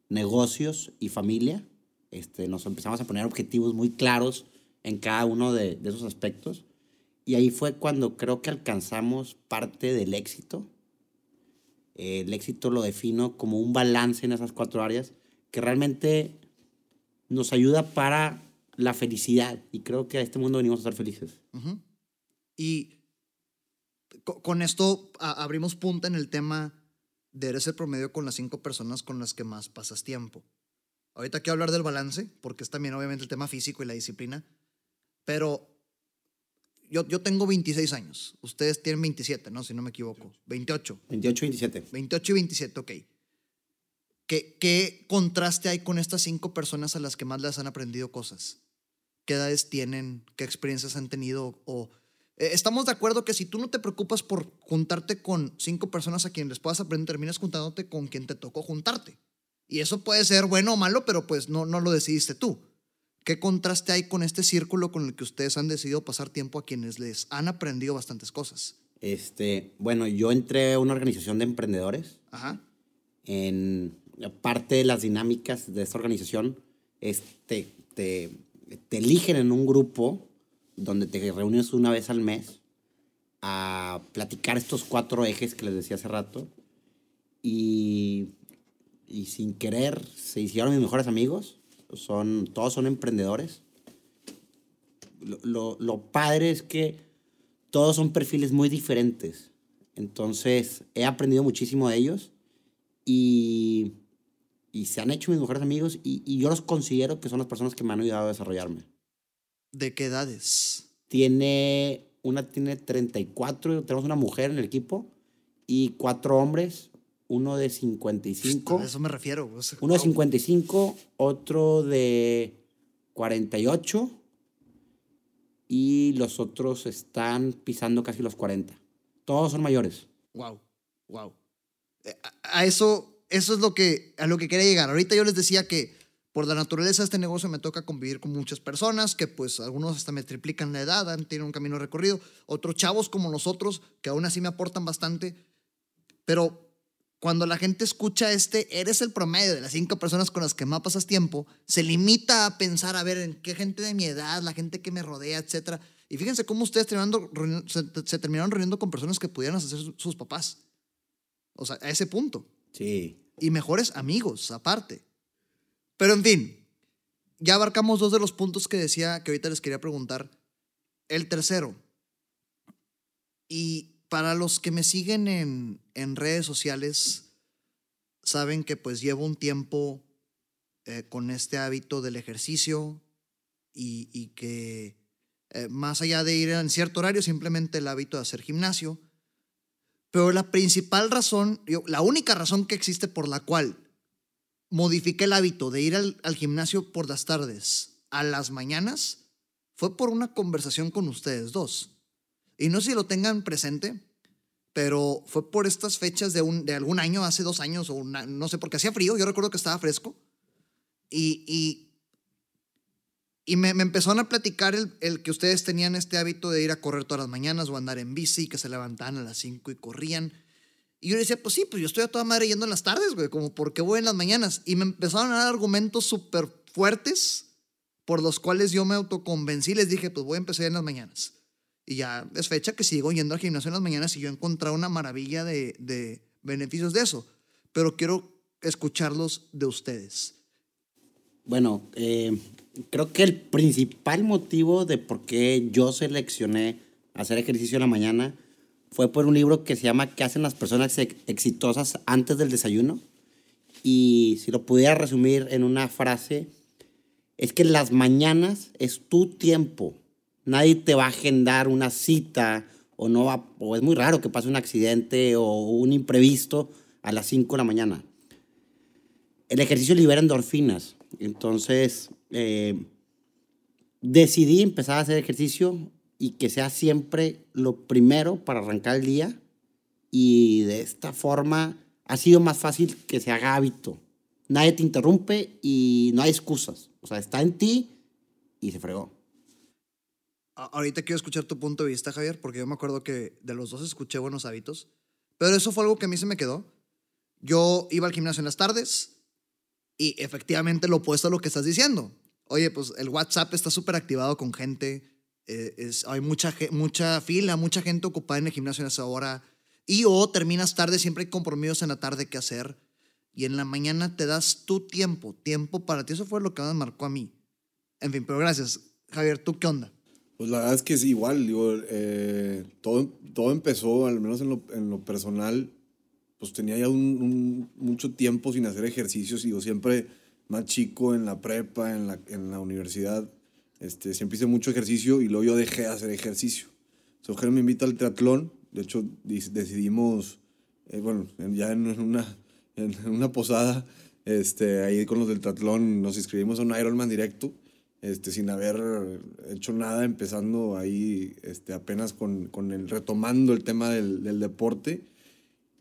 negocios y familia. Este, nos empezamos a poner objetivos muy claros en cada uno de, de esos aspectos. Y ahí fue cuando creo que alcanzamos parte del éxito. Eh, el éxito lo defino como un balance en esas cuatro áreas que realmente nos ayuda para la felicidad. Y creo que a este mundo venimos a ser felices. Ujú. Y co- con esto abrimos punta en el tema de eres el promedio con las cinco personas con las que más pasas tiempo. Ahorita quiero hablar del balance, porque es también obviamente el tema físico y la disciplina, pero yo, yo tengo 26 años, ustedes tienen 27, ¿no? Si no me equivoco, 28. 28, 27. 28 y 27, ok. ¿Qué, ¿Qué contraste hay con estas cinco personas a las que más les han aprendido cosas? ¿Qué edades tienen? ¿Qué experiencias han tenido? O, eh, estamos de acuerdo que si tú no te preocupas por juntarte con cinco personas a quienes les puedas aprender, terminas juntándote con quien te tocó juntarte. Y eso puede ser bueno o malo, pero pues no, no lo decidiste tú. ¿Qué contraste hay con este círculo con el que ustedes han decidido pasar tiempo a quienes les han aprendido bastantes cosas? Este, bueno, yo entré a una organización de emprendedores. Ajá. En parte de las dinámicas de esta organización es te, eligen en un grupo donde te reúnes una vez al mes a platicar estos cuatro ejes que les decía hace rato. Y, y sin querer se hicieron mis mejores amigos. Son, todos son emprendedores. Lo, lo, lo padre es que todos son perfiles muy diferentes. Entonces, he aprendido muchísimo de ellos y, y se han hecho mis mejores amigos y, y yo los considero que son las personas que me han ayudado a desarrollarme. ¿De qué edades? Tiene, una tiene 34, tenemos una mujer en el equipo y cuatro hombres, uno de 55. A eso me refiero. o sea, Uno de wow. 55, otro de 48 y los otros están pisando casi los 40. Todos son mayores. Wow, wow. Eh, a eso, eso es lo que, a lo que quería llegar. Ahorita yo les decía que por la naturaleza de este negocio me toca convivir con muchas personas, que pues algunos hasta me triplican la edad, tienen un camino recorrido, otros chavos como nosotros, que aún así me aportan bastante, pero cuando la gente escucha este, eres el promedio de las cinco personas con las que más pasas tiempo, se limita a pensar, a ver, en qué gente de mi edad, la gente que me rodea, etcétera. Y fíjense cómo ustedes terminando se, se terminaron reuniendo con personas que pudieran hacer su- sus papás. O sea, a ese punto. Sí. Y mejores amigos, aparte. Pero en fin, ya abarcamos dos de los puntos que decía que ahorita les quería preguntar. El tercero. Y para los que me siguen en, en redes sociales, saben que pues llevo un tiempo eh, con este hábito del ejercicio y, y que eh, más allá de ir en cierto horario, simplemente el hábito de hacer gimnasio. Pero la principal razón, la única razón que existe por la cual modifiqué el hábito de ir al, gimnasio por las tardes a las mañanas fue por una conversación con ustedes dos. Y no sé si lo tengan presente, pero fue por estas fechas de, un, de algún año, hace dos años, o no sé, porque hacía frío, yo recuerdo que estaba fresco. Y, y me, me empezaron a platicar el, el que ustedes tenían este hábito de ir a correr todas las mañanas o andar en bici, que se levantaban a las 5 y corrían. Y yo decía, pues sí, pues yo estoy a toda madre yendo en las tardes, güey, como por qué voy en las mañanas. Y me empezaron a dar argumentos súper fuertes por los cuales yo me autoconvencí. Les dije, pues voy a empezar en las mañanas. Y ya es fecha que sigo yendo al gimnasio en las mañanas y yo he encontrado una maravilla de, de beneficios de eso. Pero quiero escucharlos de ustedes. Bueno, eh, creo que el principal motivo de por qué yo seleccioné hacer ejercicio en la mañana fue por un libro que se llama ¿Qué hacen las personas exitosas antes del desayuno? Y si lo pudiera resumir en una frase, es que las mañanas es tu tiempo. Nadie te va a agendar una cita o no va, o es muy raro que pase un accidente o un imprevisto a las 5 de la mañana. El ejercicio libera endorfinas. Entonces, eh, decidí empezar a hacer ejercicio y que sea siempre lo primero para arrancar el día. Y de esta forma ha sido más fácil que se haga hábito. Nadie te interrumpe y no hay excusas. O sea, está en ti y se fregó. Ahorita quiero escuchar tu punto de vista, Javier, porque yo me acuerdo que de los dos escuché buenos hábitos, pero eso fue algo que a mí se me quedó. Yo iba al gimnasio en las tardes y efectivamente lo opuesto a lo que estás diciendo. Oye, pues el WhatsApp está súper activado con gente, eh, es, hay mucha, mucha fila, mucha gente ocupada en el gimnasio en esa hora. Y o terminas tarde, siempre hay compromisos en la tarde que hacer. Y en la mañana te das tu tiempo, tiempo para ti. Eso fue lo que me marcó a mí. En fin, pero gracias. Javier, ¿tú qué onda? Pues la verdad es que es igual, digo, eh, todo, todo empezó, al menos en lo, en lo personal, pues tenía ya un, mucho tiempo sin hacer ejercicios, digo, siempre más chico en la prepa, en la, en la universidad, este, siempre hice mucho ejercicio y luego yo dejé de hacer ejercicio. Entonces, me invita al triatlón. De hecho, decidimos, eh, bueno, ya en una, en una posada, este, ahí con los del triatlón nos inscribimos a un Ironman directo, este, sin haber hecho nada, empezando ahí este, apenas con, con el, retomando el tema del, del deporte.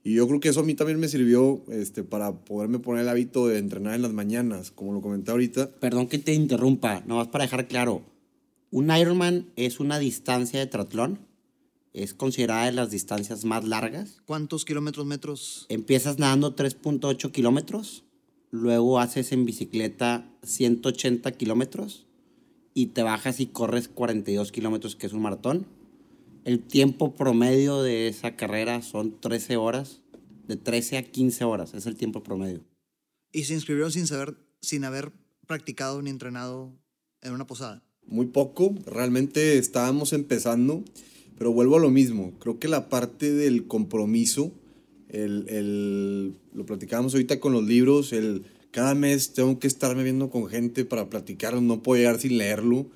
Y yo creo que eso a mí también me sirvió este, para poderme poner el hábito de entrenar en las mañanas, como lo comenté ahorita. Perdón que te interrumpa, nomás para dejar claro. Un Ironman es una distancia de triatlón. Es considerada de las distancias más largas. ¿Cuántos kilómetros, metros? Empiezas nadando 3.8 kilómetros, luego haces en bicicleta 180 kilómetros y te bajas y corres 42 kilómetros, que es un maratón el tiempo promedio de esa carrera son 13 horas, de 13 a 15 horas, es el tiempo promedio. ¿Y se inscribieron sin saber, sin haber practicado ni entrenado en una posada? Muy poco, realmente estábamos empezando, pero vuelvo a lo mismo. Creo que la parte del compromiso, el, el, lo platicábamos ahorita con los libros, el cada mes tengo que estarme viendo con gente para platicar, no puedo llegar sin leerlo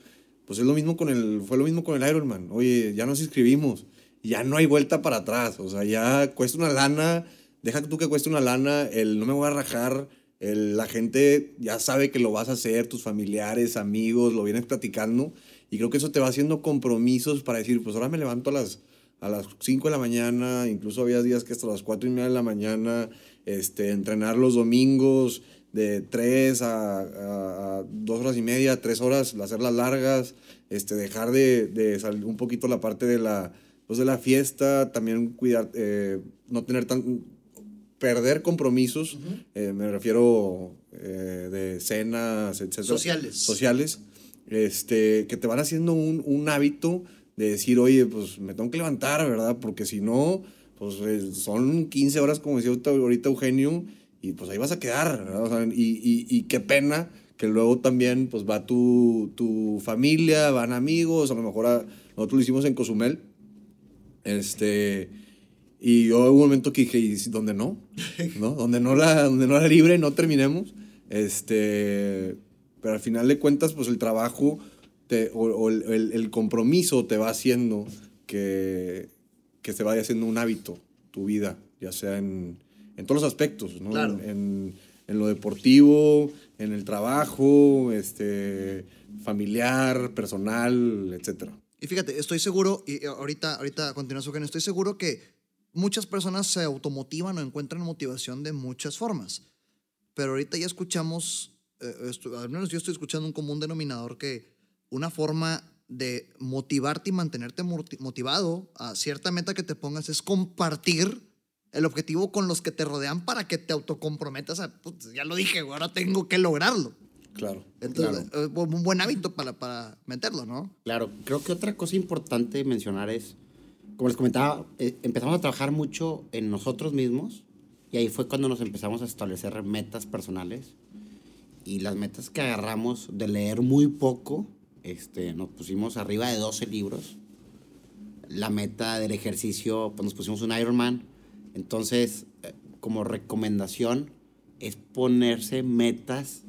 pues es lo mismo con el, fue lo mismo con el Ironman. Oye, ya nos inscribimos, ya no hay vuelta para atrás. O sea, ya cuesta una lana, deja tú que cueste una lana, el no me voy a rajar, la gente ya sabe que lo vas a hacer, tus familiares, amigos, lo vienes platicando. Y creo que eso te va haciendo compromisos para decir, pues ahora me levanto a las, a las 5 de la mañana, incluso había días que hasta las 4 y media de la mañana, este, entrenar los domingos, de tres a, dos horas y media, tres horas, hacerlas largas, este, dejar de, salir un poquito la parte de la, pues de la fiesta, también cuidar, eh, no tener tan, perder compromisos, eh, me refiero eh, de cenas, etcétera. Sociales. Sociales, este, que te van haciendo un, un hábito de decir, oye, pues me tengo que levantar, ¿verdad? Porque si no, pues son 15 horas, como decía ahorita Eugenio, y pues ahí vas a quedar, y, y, qué pena que luego también pues va tu, tu familia, van amigos, a lo mejor nosotros lo hicimos en Cozumel, este, y yo hubo un momento que dije, ¿y dónde no? *laughs* ¿No? Donde no la, donde no la libre, no terminemos, este, pero al final de cuentas pues el trabajo te, o, el, el, compromiso te va haciendo que, que se vaya haciendo un hábito tu vida, ya sea en en todos los aspectos, ¿no? En, en, lo deportivo, en el trabajo, este, familiar, personal, etc. Y fíjate, estoy seguro, y ahorita, ahorita continúa su estoy seguro que muchas personas se automotivan o encuentran motivación de muchas formas. Pero ahorita ya escuchamos, eh, al menos yo estoy escuchando un común denominador que una forma de motivarte y mantenerte motivado a cierta meta que te pongas es compartir el objetivo con los que te rodean para que te autocomprometas a, pues, ya lo dije, güey, ahora tengo que lograrlo. Claro. Entonces, eh, un buen hábito para, para meterlo, ¿no? Claro, creo que otra cosa importante mencionar es, como les comentaba, eh, empezamos a trabajar mucho en nosotros mismos y ahí fue cuando nos empezamos a establecer metas personales y las metas que agarramos de leer muy poco, este, nos pusimos arriba de 12 libros. La meta del ejercicio, pues nos pusimos un Ironman. Entonces, eh, como recomendación, es ponerse metas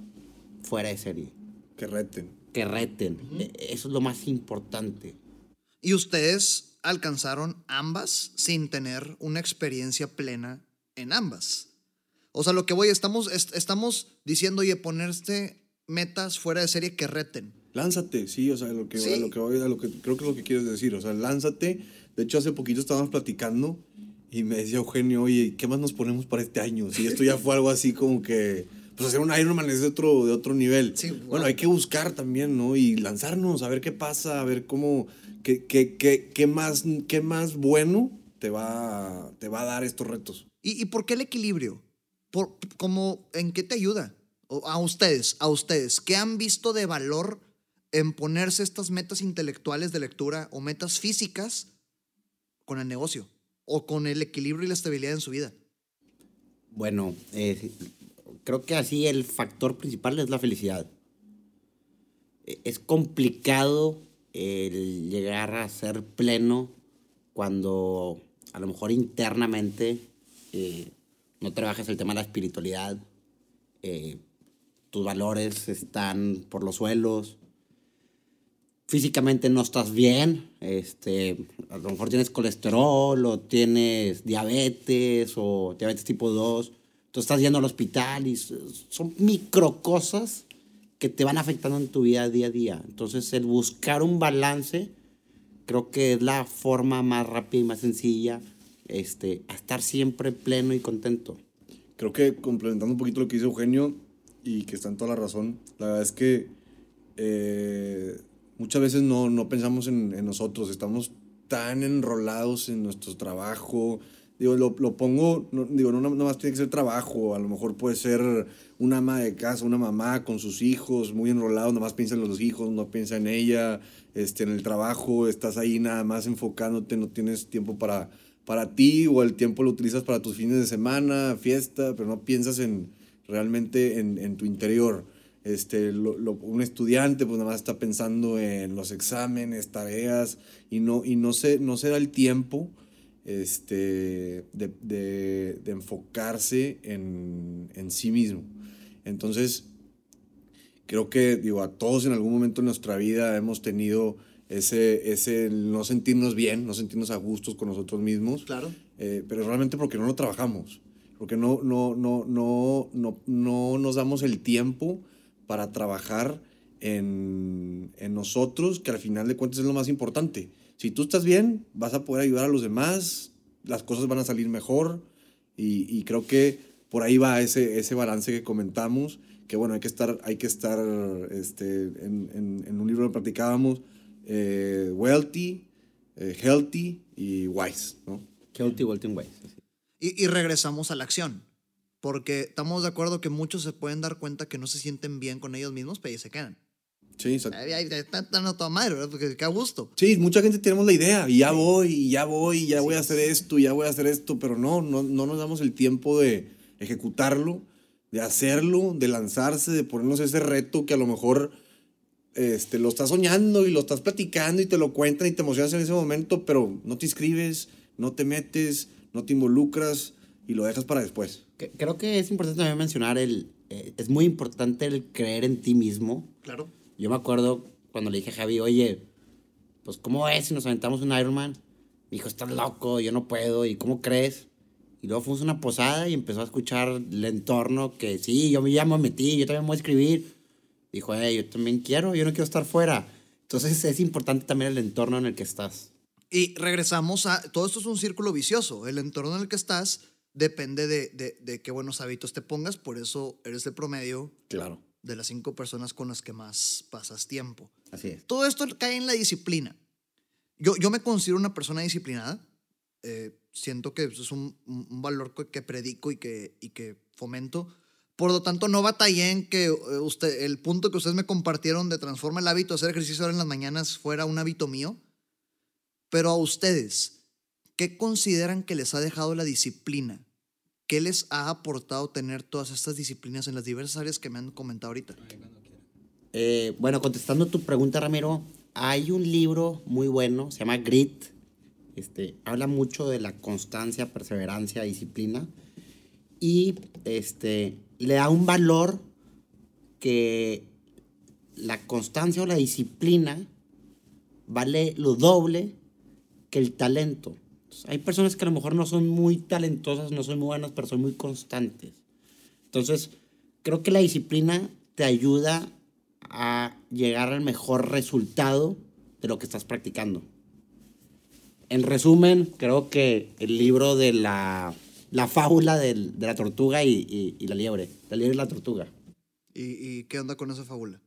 fuera de serie. Que reten. Que reten. E- Eso es lo más importante. Y ustedes alcanzaron ambas sin tener una experiencia plena en ambas. O sea, lo que voy, estamos, est- estamos diciendo, oye, ponerse metas fuera de serie que reten. Lánzate, sí, o sea, lo que, Sí. a lo que voy, a lo que creo que es lo que quieres decir, o sea, lánzate. De hecho, hace poquito estábamos platicando y me decía Eugenio, oye, ¿qué más nos ponemos para este año? Si esto ya fue algo así como que, pues hacer un Ironman es de otro, de otro nivel. Sí, bueno, hay que buscar también, ¿no? Y lanzarnos, a ver qué pasa, a ver cómo, qué, qué, qué, qué más, qué más bueno te va, te va a dar estos retos. ¿Y, y por qué el equilibrio? Por, como, ¿En qué te ayuda? A ustedes, a ustedes, ¿qué han visto de valor en ponerse estas metas intelectuales de lectura o metas físicas con el negocio? O con el equilibrio y la estabilidad en su vida. Bueno, eh, creo que así el factor principal es la felicidad. Eh, Es complicado el llegar a ser pleno cuando a lo mejor internamente eh, no trabajas el tema de la espiritualidad, eh, tus valores están por los suelos, físicamente no estás bien, este, a lo mejor tienes colesterol o tienes diabetes o diabetes tipo 2, tú estás yendo al hospital y son micro cosas que te van afectando en tu vida día a día. Entonces, el buscar un balance creo que es la forma más rápida y más sencilla este, a estar siempre pleno y contento. Creo que complementando un poquito lo que dice Eugenio y que está en toda la razón, la verdad es que eh, muchas veces no, no pensamos en, nosotros, estamos tan enrolados en nuestro trabajo. Digo, lo, lo pongo, no, digo, no nada más tiene que ser trabajo, a lo mejor puede ser una ama de casa, una mamá con sus hijos, muy enrolado, nada más piensa en los hijos, no piensa en ella, este, en el trabajo, estás ahí nada más enfocándote, no tienes tiempo para, para ti o el tiempo lo utilizas para tus fines de semana, fiesta, pero no piensas en realmente en, en tu interior. Este, lo- lo- un estudiante pues nada más está pensando en los exámenes, tareas y no, y no, se, no se da el tiempo este, de, de- de enfocarse en, en sí mismo. Entonces, creo que digo, a todos en algún momento de nuestra vida hemos tenido ese, ese no sentirnos bien, no sentirnos a gustos con nosotros mismos. Claro. Eh, pero realmente porque no lo trabajamos, porque no, no, no, no, no, no nos damos el tiempo para trabajar en, en nosotros, que al final de cuentas es lo más importante. Si tú estás bien, vas a poder ayudar a los demás, las cosas van a salir mejor y, y creo que por ahí va ese, ese balance que comentamos, que bueno, hay que estar, hay que estar este, en, en, en un libro que platicábamos, eh, wealthy, eh, healthy y wise, ¿no? Healthy Walking Ways. Y, y regresamos a la acción. Porque estamos de acuerdo que muchos se pueden dar cuenta que no se sienten bien con ellos mismos, pero ahí se quedan. Sí, exacto. Están a toda madre, ¿verdad? Porque qué a gusto. Sí, mucha gente tenemos la idea, y ya voy, y ya voy, y ya voy a hacer esto, y ya voy a hacer esto, pero no, no, no nos damos el tiempo de ejecutarlo, de hacerlo, de lanzarse, de ponernos ese reto que a lo mejor este, lo estás soñando y lo estás platicando y te lo cuentan y te emocionas en ese momento, pero no te inscribes, no te metes, no te involucras y lo dejas para después. Que- Creo que es importante también mencionar el... eh, es muy importante el creer en ti mismo. Claro. Yo me acuerdo cuando le dije a Javi, oye, pues ¿cómo es si nos aventamos un Ironman? Me dijo, estás loco, yo no puedo, ¿y cómo crees? Y luego fuimos a una posada y empezó a escuchar el entorno que sí, yo me ya me metí, yo también voy a escribir. Dijo, hey, yo también quiero, yo no quiero estar fuera. Entonces es importante también el entorno en el que estás. Y regresamos a. Todo esto es un círculo vicioso. El entorno en el que estás depende de, de, de qué buenos hábitos te pongas. Por eso eres el promedio Claro. de las cinco personas con las que más pasas tiempo. Así es. Todo esto cae en la disciplina. Yo, yo me considero una persona disciplinada. eh, siento que es un, un- valor que, que predico y que, y que fomento. Por lo tanto, no batallé en que eh, usted, el punto que ustedes me compartieron de transforma el hábito de hacer ejercicio ahora en las mañanas fuera un hábito mío. Pero a ustedes, ¿qué consideran que les ha dejado la disciplina? ¿Qué les ha aportado tener todas estas disciplinas en las diversas áreas que me han comentado ahorita? Eh, bueno, contestando tu pregunta, Ramiro, hay un libro muy bueno, se llama Grit. Este, habla mucho de la constancia, perseverancia, disciplina. Y este, le da un valor que la constancia o la disciplina vale lo doble que el talento. Hay personas que a lo mejor no son muy talentosas, no son muy buenas, pero son muy constantes. Entonces, creo que la disciplina te ayuda a llegar al mejor resultado de lo que estás practicando. En resumen, creo que el libro de la, la fábula del- de la tortuga y, y- y la liebre, la liebre y la tortuga. ¿Y, y qué onda con esa fábula?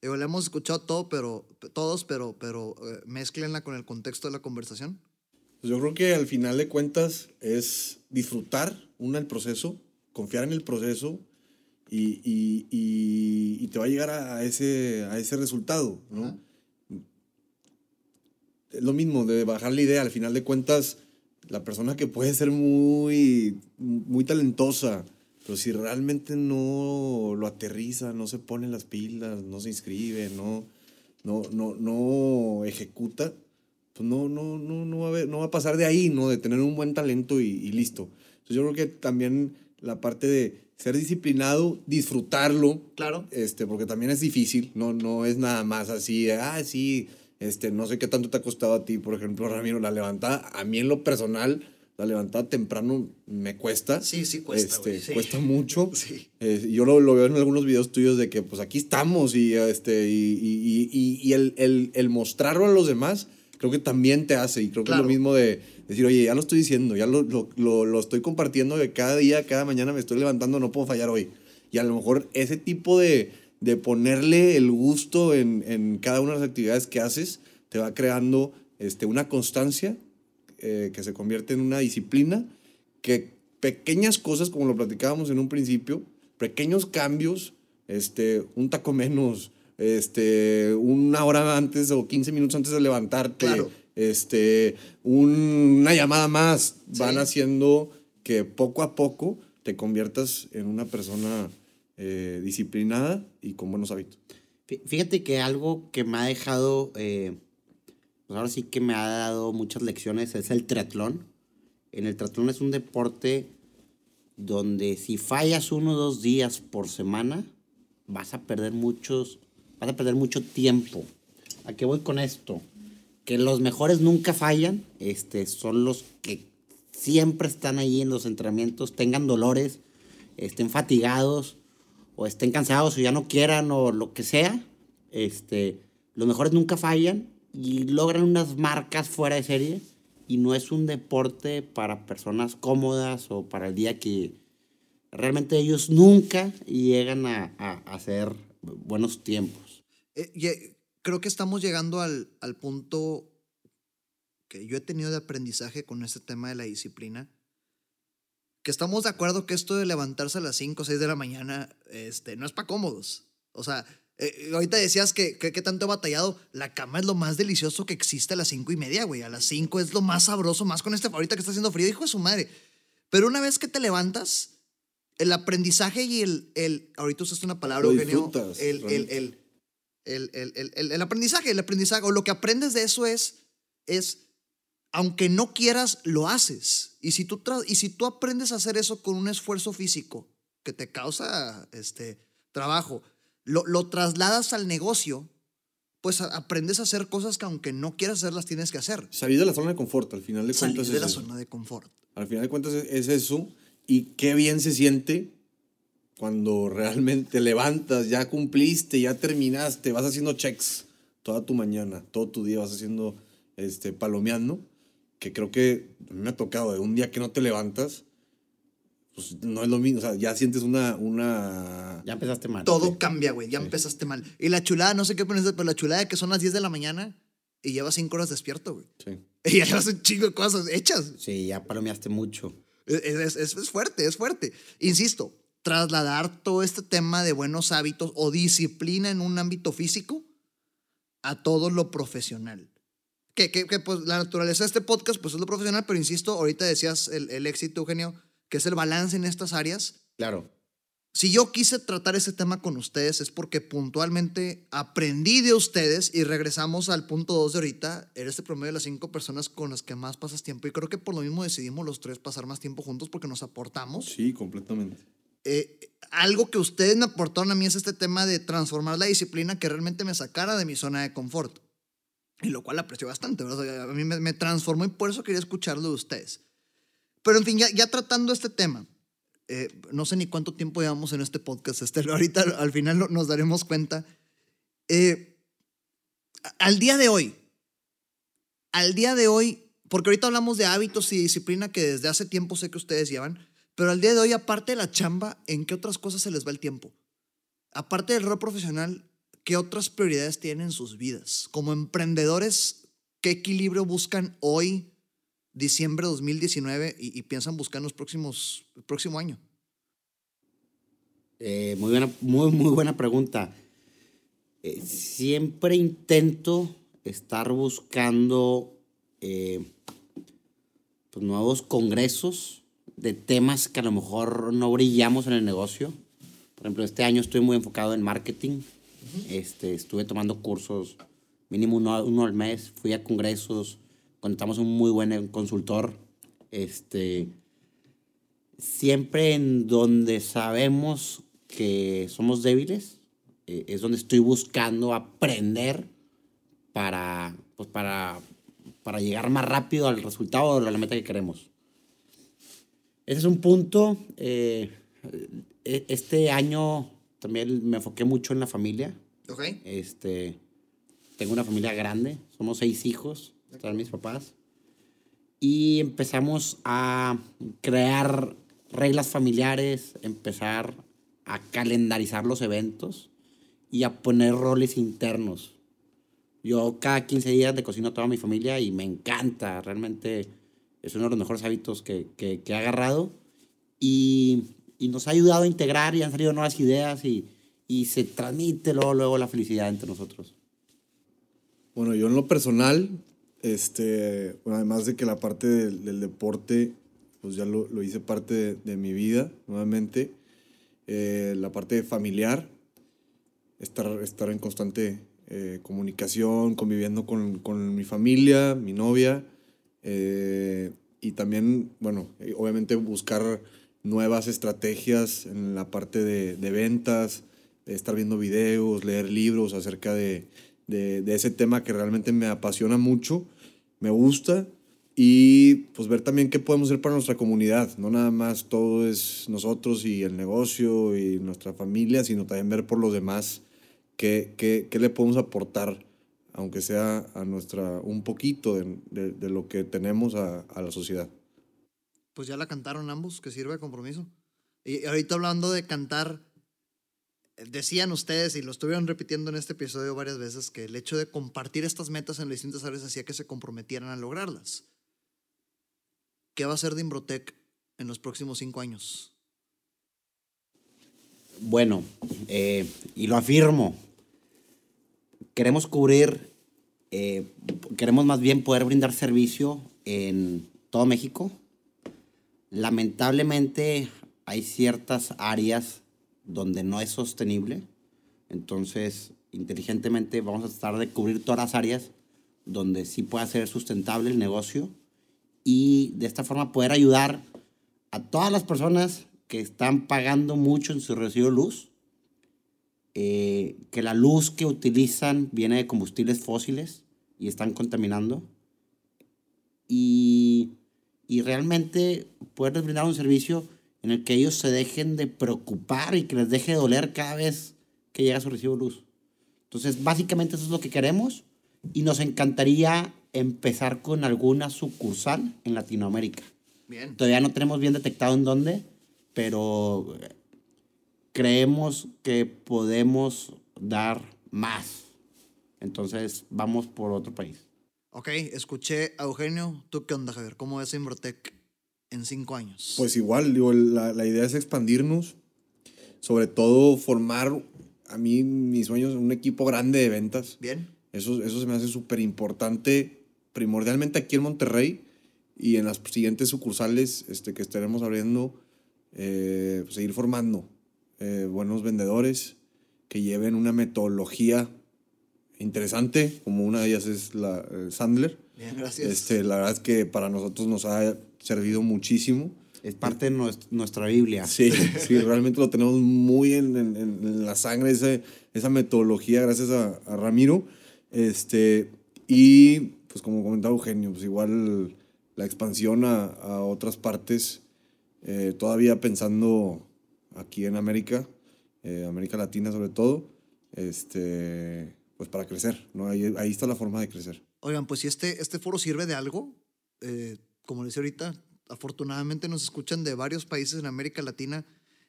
Digo, la hemos escuchado todo, pero, todos, pero, pero eh, mézclenla con el contexto de la conversación. Pues yo creo que al final de cuentas es disfrutar, una, el proceso, confiar en el proceso y, y- y- y te va a llegar a, a ese, a ese resultado, ¿no? Ajá. Es lo mismo, de bajar la idea, al final de cuentas, la persona que puede ser muy, muy talentosa, pero si realmente no lo aterriza, no se pone las pilas, no se inscribe, no, no, no, no ejecuta, pues no, no, no, no, va a haber- no va a pasar de ahí, ¿no? De tener un buen talento y, y listo. Entonces yo creo que también la parte de ser disciplinado, disfrutarlo, Claro. este, porque también es difícil, no, no es nada más así, de, ah, sí, este, no sé qué tanto te ha costado a ti, por ejemplo, Ramiro, la levantada, a mí en lo personal, la levantada temprano me cuesta. Sí, sí cuesta, Este, güey, sí. Cuesta mucho. *laughs* Sí. Eh, yo lo, lo veo en algunos videos tuyos de que pues aquí estamos y, este, y, y- y- y el, el- el mostrarlo a los demás creo que también te hace y creo que es Claro. lo mismo de decir, oye, ya lo estoy diciendo, ya lo, lo, lo- lo estoy compartiendo de cada día, cada mañana me estoy levantando, no puedo fallar hoy. Y a lo mejor ese tipo de, de ponerle el gusto en, en cada una de las actividades que haces te va creando este, una constancia eh, que se convierte en una disciplina que pequeñas cosas, como lo platicábamos en un principio, pequeños cambios, este, un taco menos, este, una hora antes o 15 minutos antes de levantarte, Claro. este, un- una llamada más, van Sí. haciendo que poco a poco te conviertas en una persona eh, disciplinada y con buenos hábitos. Fí- Fíjate que algo que me ha dejado, eh, pues ahora sí que me ha dado muchas lecciones es el triatlón. En el triatlón es un deporte donde si fallas uno o dos días por semana, vas a perder muchos, vas a perder mucho tiempo. ¿A qué voy con esto? Que los mejores nunca fallan, este, son los que siempre están ahí en los entrenamientos, tengan dolores, estén fatigados, o estén cansados o ya no quieran o lo que sea, este, los mejores nunca fallan y logran unas marcas fuera de serie y no es un deporte para personas cómodas o para el día que realmente ellos nunca llegan a, a hacer buenos tiempos. Eh, eh, creo que estamos llegando al, al punto que yo he tenido de aprendizaje con este tema de la disciplina. Que estamos de acuerdo que esto de levantarse a las 5 o 6 de la mañana este, no es para cómodos. O sea, eh, ahorita decías que, que, que tanto he batallado. La cama es lo más delicioso que existe a las 5 y media, güey. A las 5 es lo más sabroso, más con este ahorita que está haciendo frío, hijo de su madre. Pero una vez que te levantas, el aprendizaje y el. el ahorita usaste una palabra, Eugenio. El, el, el, el, el, el, el- el aprendizaje, el aprendizaje, o lo que aprendes de eso es, es, aunque no quieras, lo haces. Y si tú, y si tú aprendes a hacer eso con un esfuerzo físico que te causa este, trabajo, lo, lo trasladas al negocio, pues aprendes a hacer cosas que aunque no quieras hacerlas, tienes que hacer. Salir de la zona de confort, al final de Salir cuentas. de es la eso. zona de confort. Al final de cuentas es eso. Y qué bien se siente cuando *laughs* realmente te levantas, ya cumpliste, ya terminaste, vas haciendo checks toda tu mañana, todo tu día vas haciendo, este, palomeando, que creo que a mí me ha tocado, de un día que no te levantas, pues no es lo mismo, o sea, ya sientes una, una... Ya empezaste mal. Todo cambia, güey. Ya empezaste mal. Y la chulada, no sé qué pones, pero la chulada que son las 10 de la mañana y llevas 5 horas despierto, güey. Sí. *laughs* Y ya llevas un chingo de cosas hechas. Sí, ya palomeaste mucho. Es- es- es fuerte, es fuerte. Insisto, trasladar todo este tema de buenos hábitos o disciplina en un ámbito físico a todo lo profesional. Que, que, que, pues la naturaleza de este podcast pues es lo profesional, pero insisto, ahorita decías el, el éxito, Eugenio, que es el balance en estas áreas. Claro. Si yo quise tratar ese tema con ustedes es porque puntualmente aprendí de ustedes y regresamos al punto 2 de ahorita. Eres el promedio de las cinco personas con las que más pasas tiempo y creo que por lo mismo decidimos los tres pasar más tiempo juntos porque nos aportamos. Sí, completamente. Eh, algo que ustedes me aportaron a mí es este tema de transformar la disciplina que realmente me sacara de mi zona de confort. Y lo cual aprecio bastante, ¿verdad? A mí me, me transformó y por eso quería escucharlo de ustedes. Pero en fin, ya, ya tratando este tema, eh, no sé ni cuánto tiempo llevamos en este podcast, este, *laughs* ahorita al final nos daremos cuenta. Eh, al día de hoy, al día de hoy, porque ahorita hablamos de hábitos y disciplina que desde hace tiempo sé que ustedes llevan, pero al día de hoy, aparte de la chamba, ¿en qué otras cosas se les va el tiempo? Aparte del rol profesional, ¿qué otras prioridades tienen en sus vidas? Como emprendedores, ¿qué equilibrio buscan hoy, diciembre de 2019, y, y piensan buscar en los próximos, el próximo año? Eh, muy, buena, muy, muy buena pregunta. Eh, siempre intento estar buscando eh, pues, nuevos congresos de temas que a lo mejor no brillamos en el negocio. Por ejemplo, este año estoy muy enfocado en marketing. este, estuve tomando cursos, mínimo uno, uno al mes. Fui a congresos, contamos un muy buen consultor. Este, siempre en donde sabemos que somos débiles, eh, es donde estoy buscando aprender para, pues para, para llegar más rápido al resultado o a la meta que queremos. Ese es un punto. eh, e- este año también me enfoqué mucho en la familia. ¿Ok? Este, tengo una familia grande, somos seis hijos, están mis papás. Y empezamos a crear reglas familiares, empezar a calendarizar los eventos y a poner roles internos. Yo cada 15 días le cocino a toda mi familia y me encanta, realmente es uno de los mejores hábitos que, que, que he agarrado y, y nos ha ayudado a integrar y han salido nuevas ideas y, y se transmite luego, luego la felicidad entre nosotros. Bueno, yo en lo personal, este, bueno, además de que la parte del, del deporte, pues ya lo, lo hice parte de, de mi vida, nuevamente, eh, la parte familiar, estar, estar en constante eh, comunicación, conviviendo con, con mi familia, mi novia, eh, y también, bueno, eh, obviamente buscar nuevas estrategias en la parte de, de ventas, estar viendo videos, leer libros acerca de, de, de ese tema que realmente me apasiona mucho, me gusta y pues ver también qué podemos hacer para nuestra comunidad. No nada más todo es nosotros y el negocio y nuestra familia, sino también ver por los demás qué, qué, qué le podemos aportar, aunque sea a nuestra, un poquito de, de- de lo que tenemos a, a la sociedad. Pues ya la cantaron ambos, que sirve de compromiso. Y ahorita hablando de cantar, decían ustedes, y lo estuvieron repitiendo en este episodio varias veces, que el hecho de compartir estas metas en las distintas áreas hacía que se comprometieran a lograrlas. ¿Qué va a hacer de Imbrotec en los próximos cinco años? Bueno, eh, y lo afirmo, queremos cubrir, eh, queremos más bien poder brindar servicio en todo México. Lamentablemente hay ciertas áreas donde no es sostenible, entonces inteligentemente vamos a tratar de cubrir todas las áreas donde sí pueda ser sustentable el negocio y de esta forma poder ayudar a todas las personas que están pagando mucho en su recibo de luz, eh, que la luz que utilizan viene de combustibles fósiles y están contaminando, y, y realmente poderles brindar un servicio en el que ellos se dejen de preocupar y que les deje de doler cada vez que llega su recibo de luz. Entonces, básicamente eso es lo que queremos y nos encantaría empezar con alguna sucursal en Latinoamérica. Bien. Todavía no tenemos bien detectado en dónde, pero creemos que podemos dar más. Entonces vamos por otro país. Ok, escuché a Eugenio. ¿Tú qué onda, Javier? ¿Cómo ves a Imbrotec en cinco años? Pues igual, digo, la, la idea es expandirnos, sobre todo formar, a mí mis sueños, un equipo grande de ventas. Bien. Eso, eso se me hace súper importante, primordialmente aquí en Monterrey y en las siguientes sucursales este, que estaremos abriendo, eh, pues, seguir formando eh, buenos vendedores que lleven una metodología interesante, como una de ellas es la eh, Sandler. Bien, gracias. Este, la verdad es que para nosotros nos ha servido muchísimo. Es parte de nues- nuestra Biblia. Sí, sí, realmente lo tenemos muy en, en- en la sangre, ese- esa metodología, gracias a, a Ramiro. Este, y pues como comentaba Eugenio, pues igual la expansión a, a otras partes, eh, todavía pensando aquí en América, eh, América Latina sobre todo, este, pues para crecer, ¿no? Ahí, ahí está la forma de crecer. Oigan, pues si este, este foro sirve de algo, eh, como les decía ahorita, afortunadamente nos escuchan de varios países en América Latina.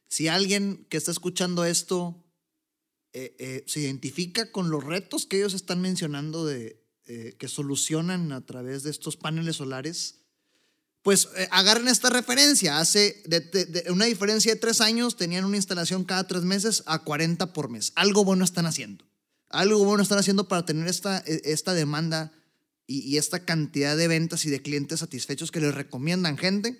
Si alguien que está escuchando esto eh, eh, se identifica con los retos que ellos están mencionando de eh, que solucionan a través de estos paneles solares, pues eh, agarren esta referencia. Hace de, de- de una diferencia de tres años, tenían una instalación cada tres meses a 40 por mes. Algo bueno están haciendo. Algo bueno están haciendo para tener esta, eh, esta demanda y, y esta cantidad de ventas y de clientes satisfechos que les recomiendan gente.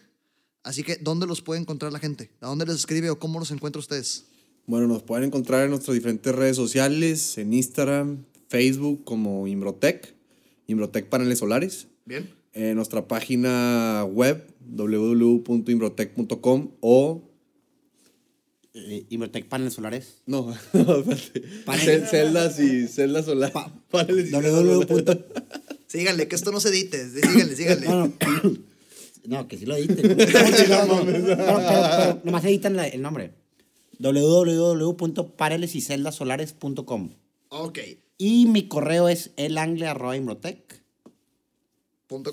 Así que, ¿dónde los puede encontrar la gente? ¿A dónde les escribe o cómo los encuentra ustedes? Bueno, nos pueden encontrar en nuestras diferentes redes sociales, en Instagram, Facebook como Imbrotec, Imbrotec Paneles Solares. Bien. En nuestra página web www.imbrotec.com o... Eh, Invertec Paneles Solares. No, *laughs* no, espérate. Panel- Cel- celdas y celdas solares. *laughs* Paneles y celdas www. solares. Síganle, que esto no se edite. Síganle, síganle. No, no. No, que sí lo editen. No, pero, nomás editan la- el nombre. www.parelesyceldasolares.com Ok. Y mi correo es elangle.imbrotec. Com.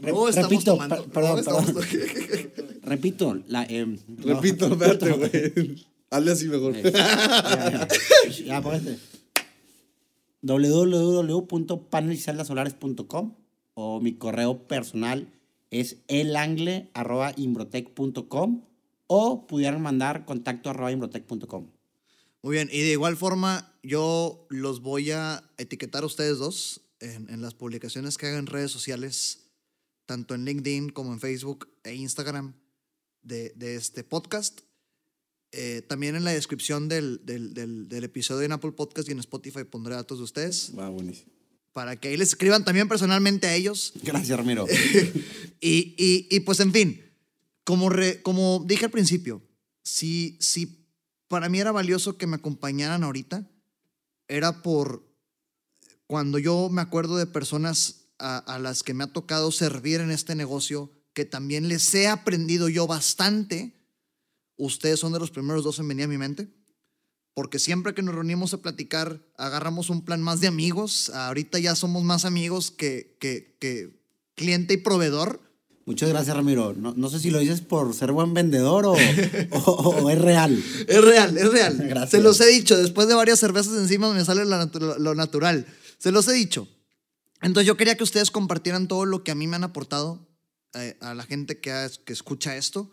No, estamos repito, tomando. per- perdón, no, estamos perdón. *laughs* Repito, la, no. Repito, espérate, güey. Hazle así mejor. Ya, ya, www.panelyceldasolares.com o mi correo personal es elangle.imbrotec.com o pudieran mandar contacto arroba imbrotec.com. Muy bien, y de igual forma, yo los voy a etiquetar a ustedes dos en, en las publicaciones que hagan en redes sociales, tanto en LinkedIn como en Facebook e Instagram de, de este podcast. Eh, también en la descripción del, del, del, del episodio en Apple Podcast y en Spotify pondré datos de ustedes Va, buenísimo. para que ahí les escriban también personalmente a ellos. Gracias, Ramiro. *laughs* Y, y, y, pues en fin, como, re- como dije al principio, si, si para mí era valioso que me acompañaran ahorita, era por cuando yo me acuerdo de personas a, las que me ha tocado servir en este negocio, que también les he aprendido yo bastante, ustedes son de los primeros dos en venir a mi mente. Porque siempre que nos reunimos a platicar, agarramos un plan más de amigos. Ahorita ya somos más amigos que cliente y proveedor. Muchas gracias, Ramiro. No, no sé si lo dices por ser buen vendedor o, o- o es real. *laughs* Es real, es real. Gracias. Se los he dicho, después de varias cervezas encima me sale natu- lo natural. Se los he dicho. Entonces yo quería que ustedes compartieran todo lo que a mí me han aportado eh, a la gente que, ha- que escucha esto.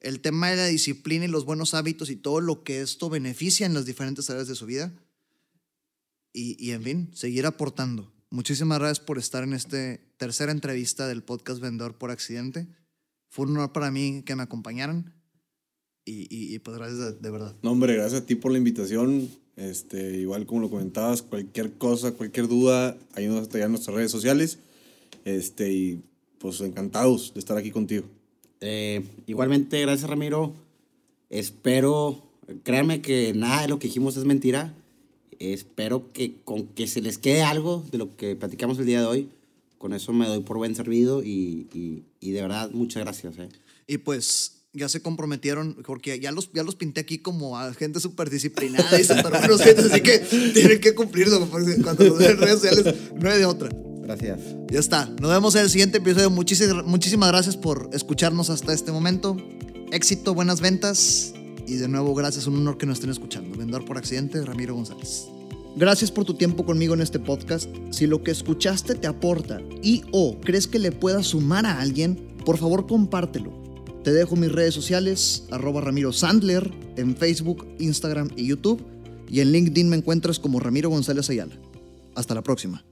El tema de la disciplina y los buenos hábitos y todo lo que esto beneficia en las diferentes áreas de su vida. Y, y en fin, seguir aportando. Muchísimas gracias por estar en esta tercera entrevista del podcast Vendedor por Accidente. Fue un honor para mí que me acompañaran. Y, y- y pues gracias de, de verdad. No, hombre, gracias a ti por la invitación. Este, igual como lo comentabas, cualquier cosa, cualquier duda, ahí nos en nuestras redes sociales. Este, y pues encantados de estar aquí contigo. Eh, igualmente, gracias, Ramiro. Espero, créanme que nada de lo que dijimos es mentira. Espero que con que se les quede algo de lo que platicamos el día de hoy, con eso me doy por buen servido y, y- y de verdad, muchas gracias. eh. Y pues ya se comprometieron, porque ya los, ya los pinté aquí como a gente súper disciplinada y súper buenos así que *laughs* tienen que cumplirlo. porque Cuando los en redes sociales, no hay de otra. Gracias. Ya está. Nos vemos en el siguiente episodio. Muchísimas, muchísimas gracias por escucharnos hasta este momento. Éxito, buenas ventas Y de nuevo, gracias, un honor que nos estén escuchando. Vendedor por accidente, Ramiro González. Gracias por tu tiempo conmigo en este podcast. Si lo que escuchaste te aporta y o crees que le pueda sumar a alguien, por favor compártelo. Te dejo mis redes sociales, arroba Ramiro Sandler, en Facebook, Instagram y YouTube. Y en LinkedIn me encuentras como Ramiro González Ayala. Hasta la próxima.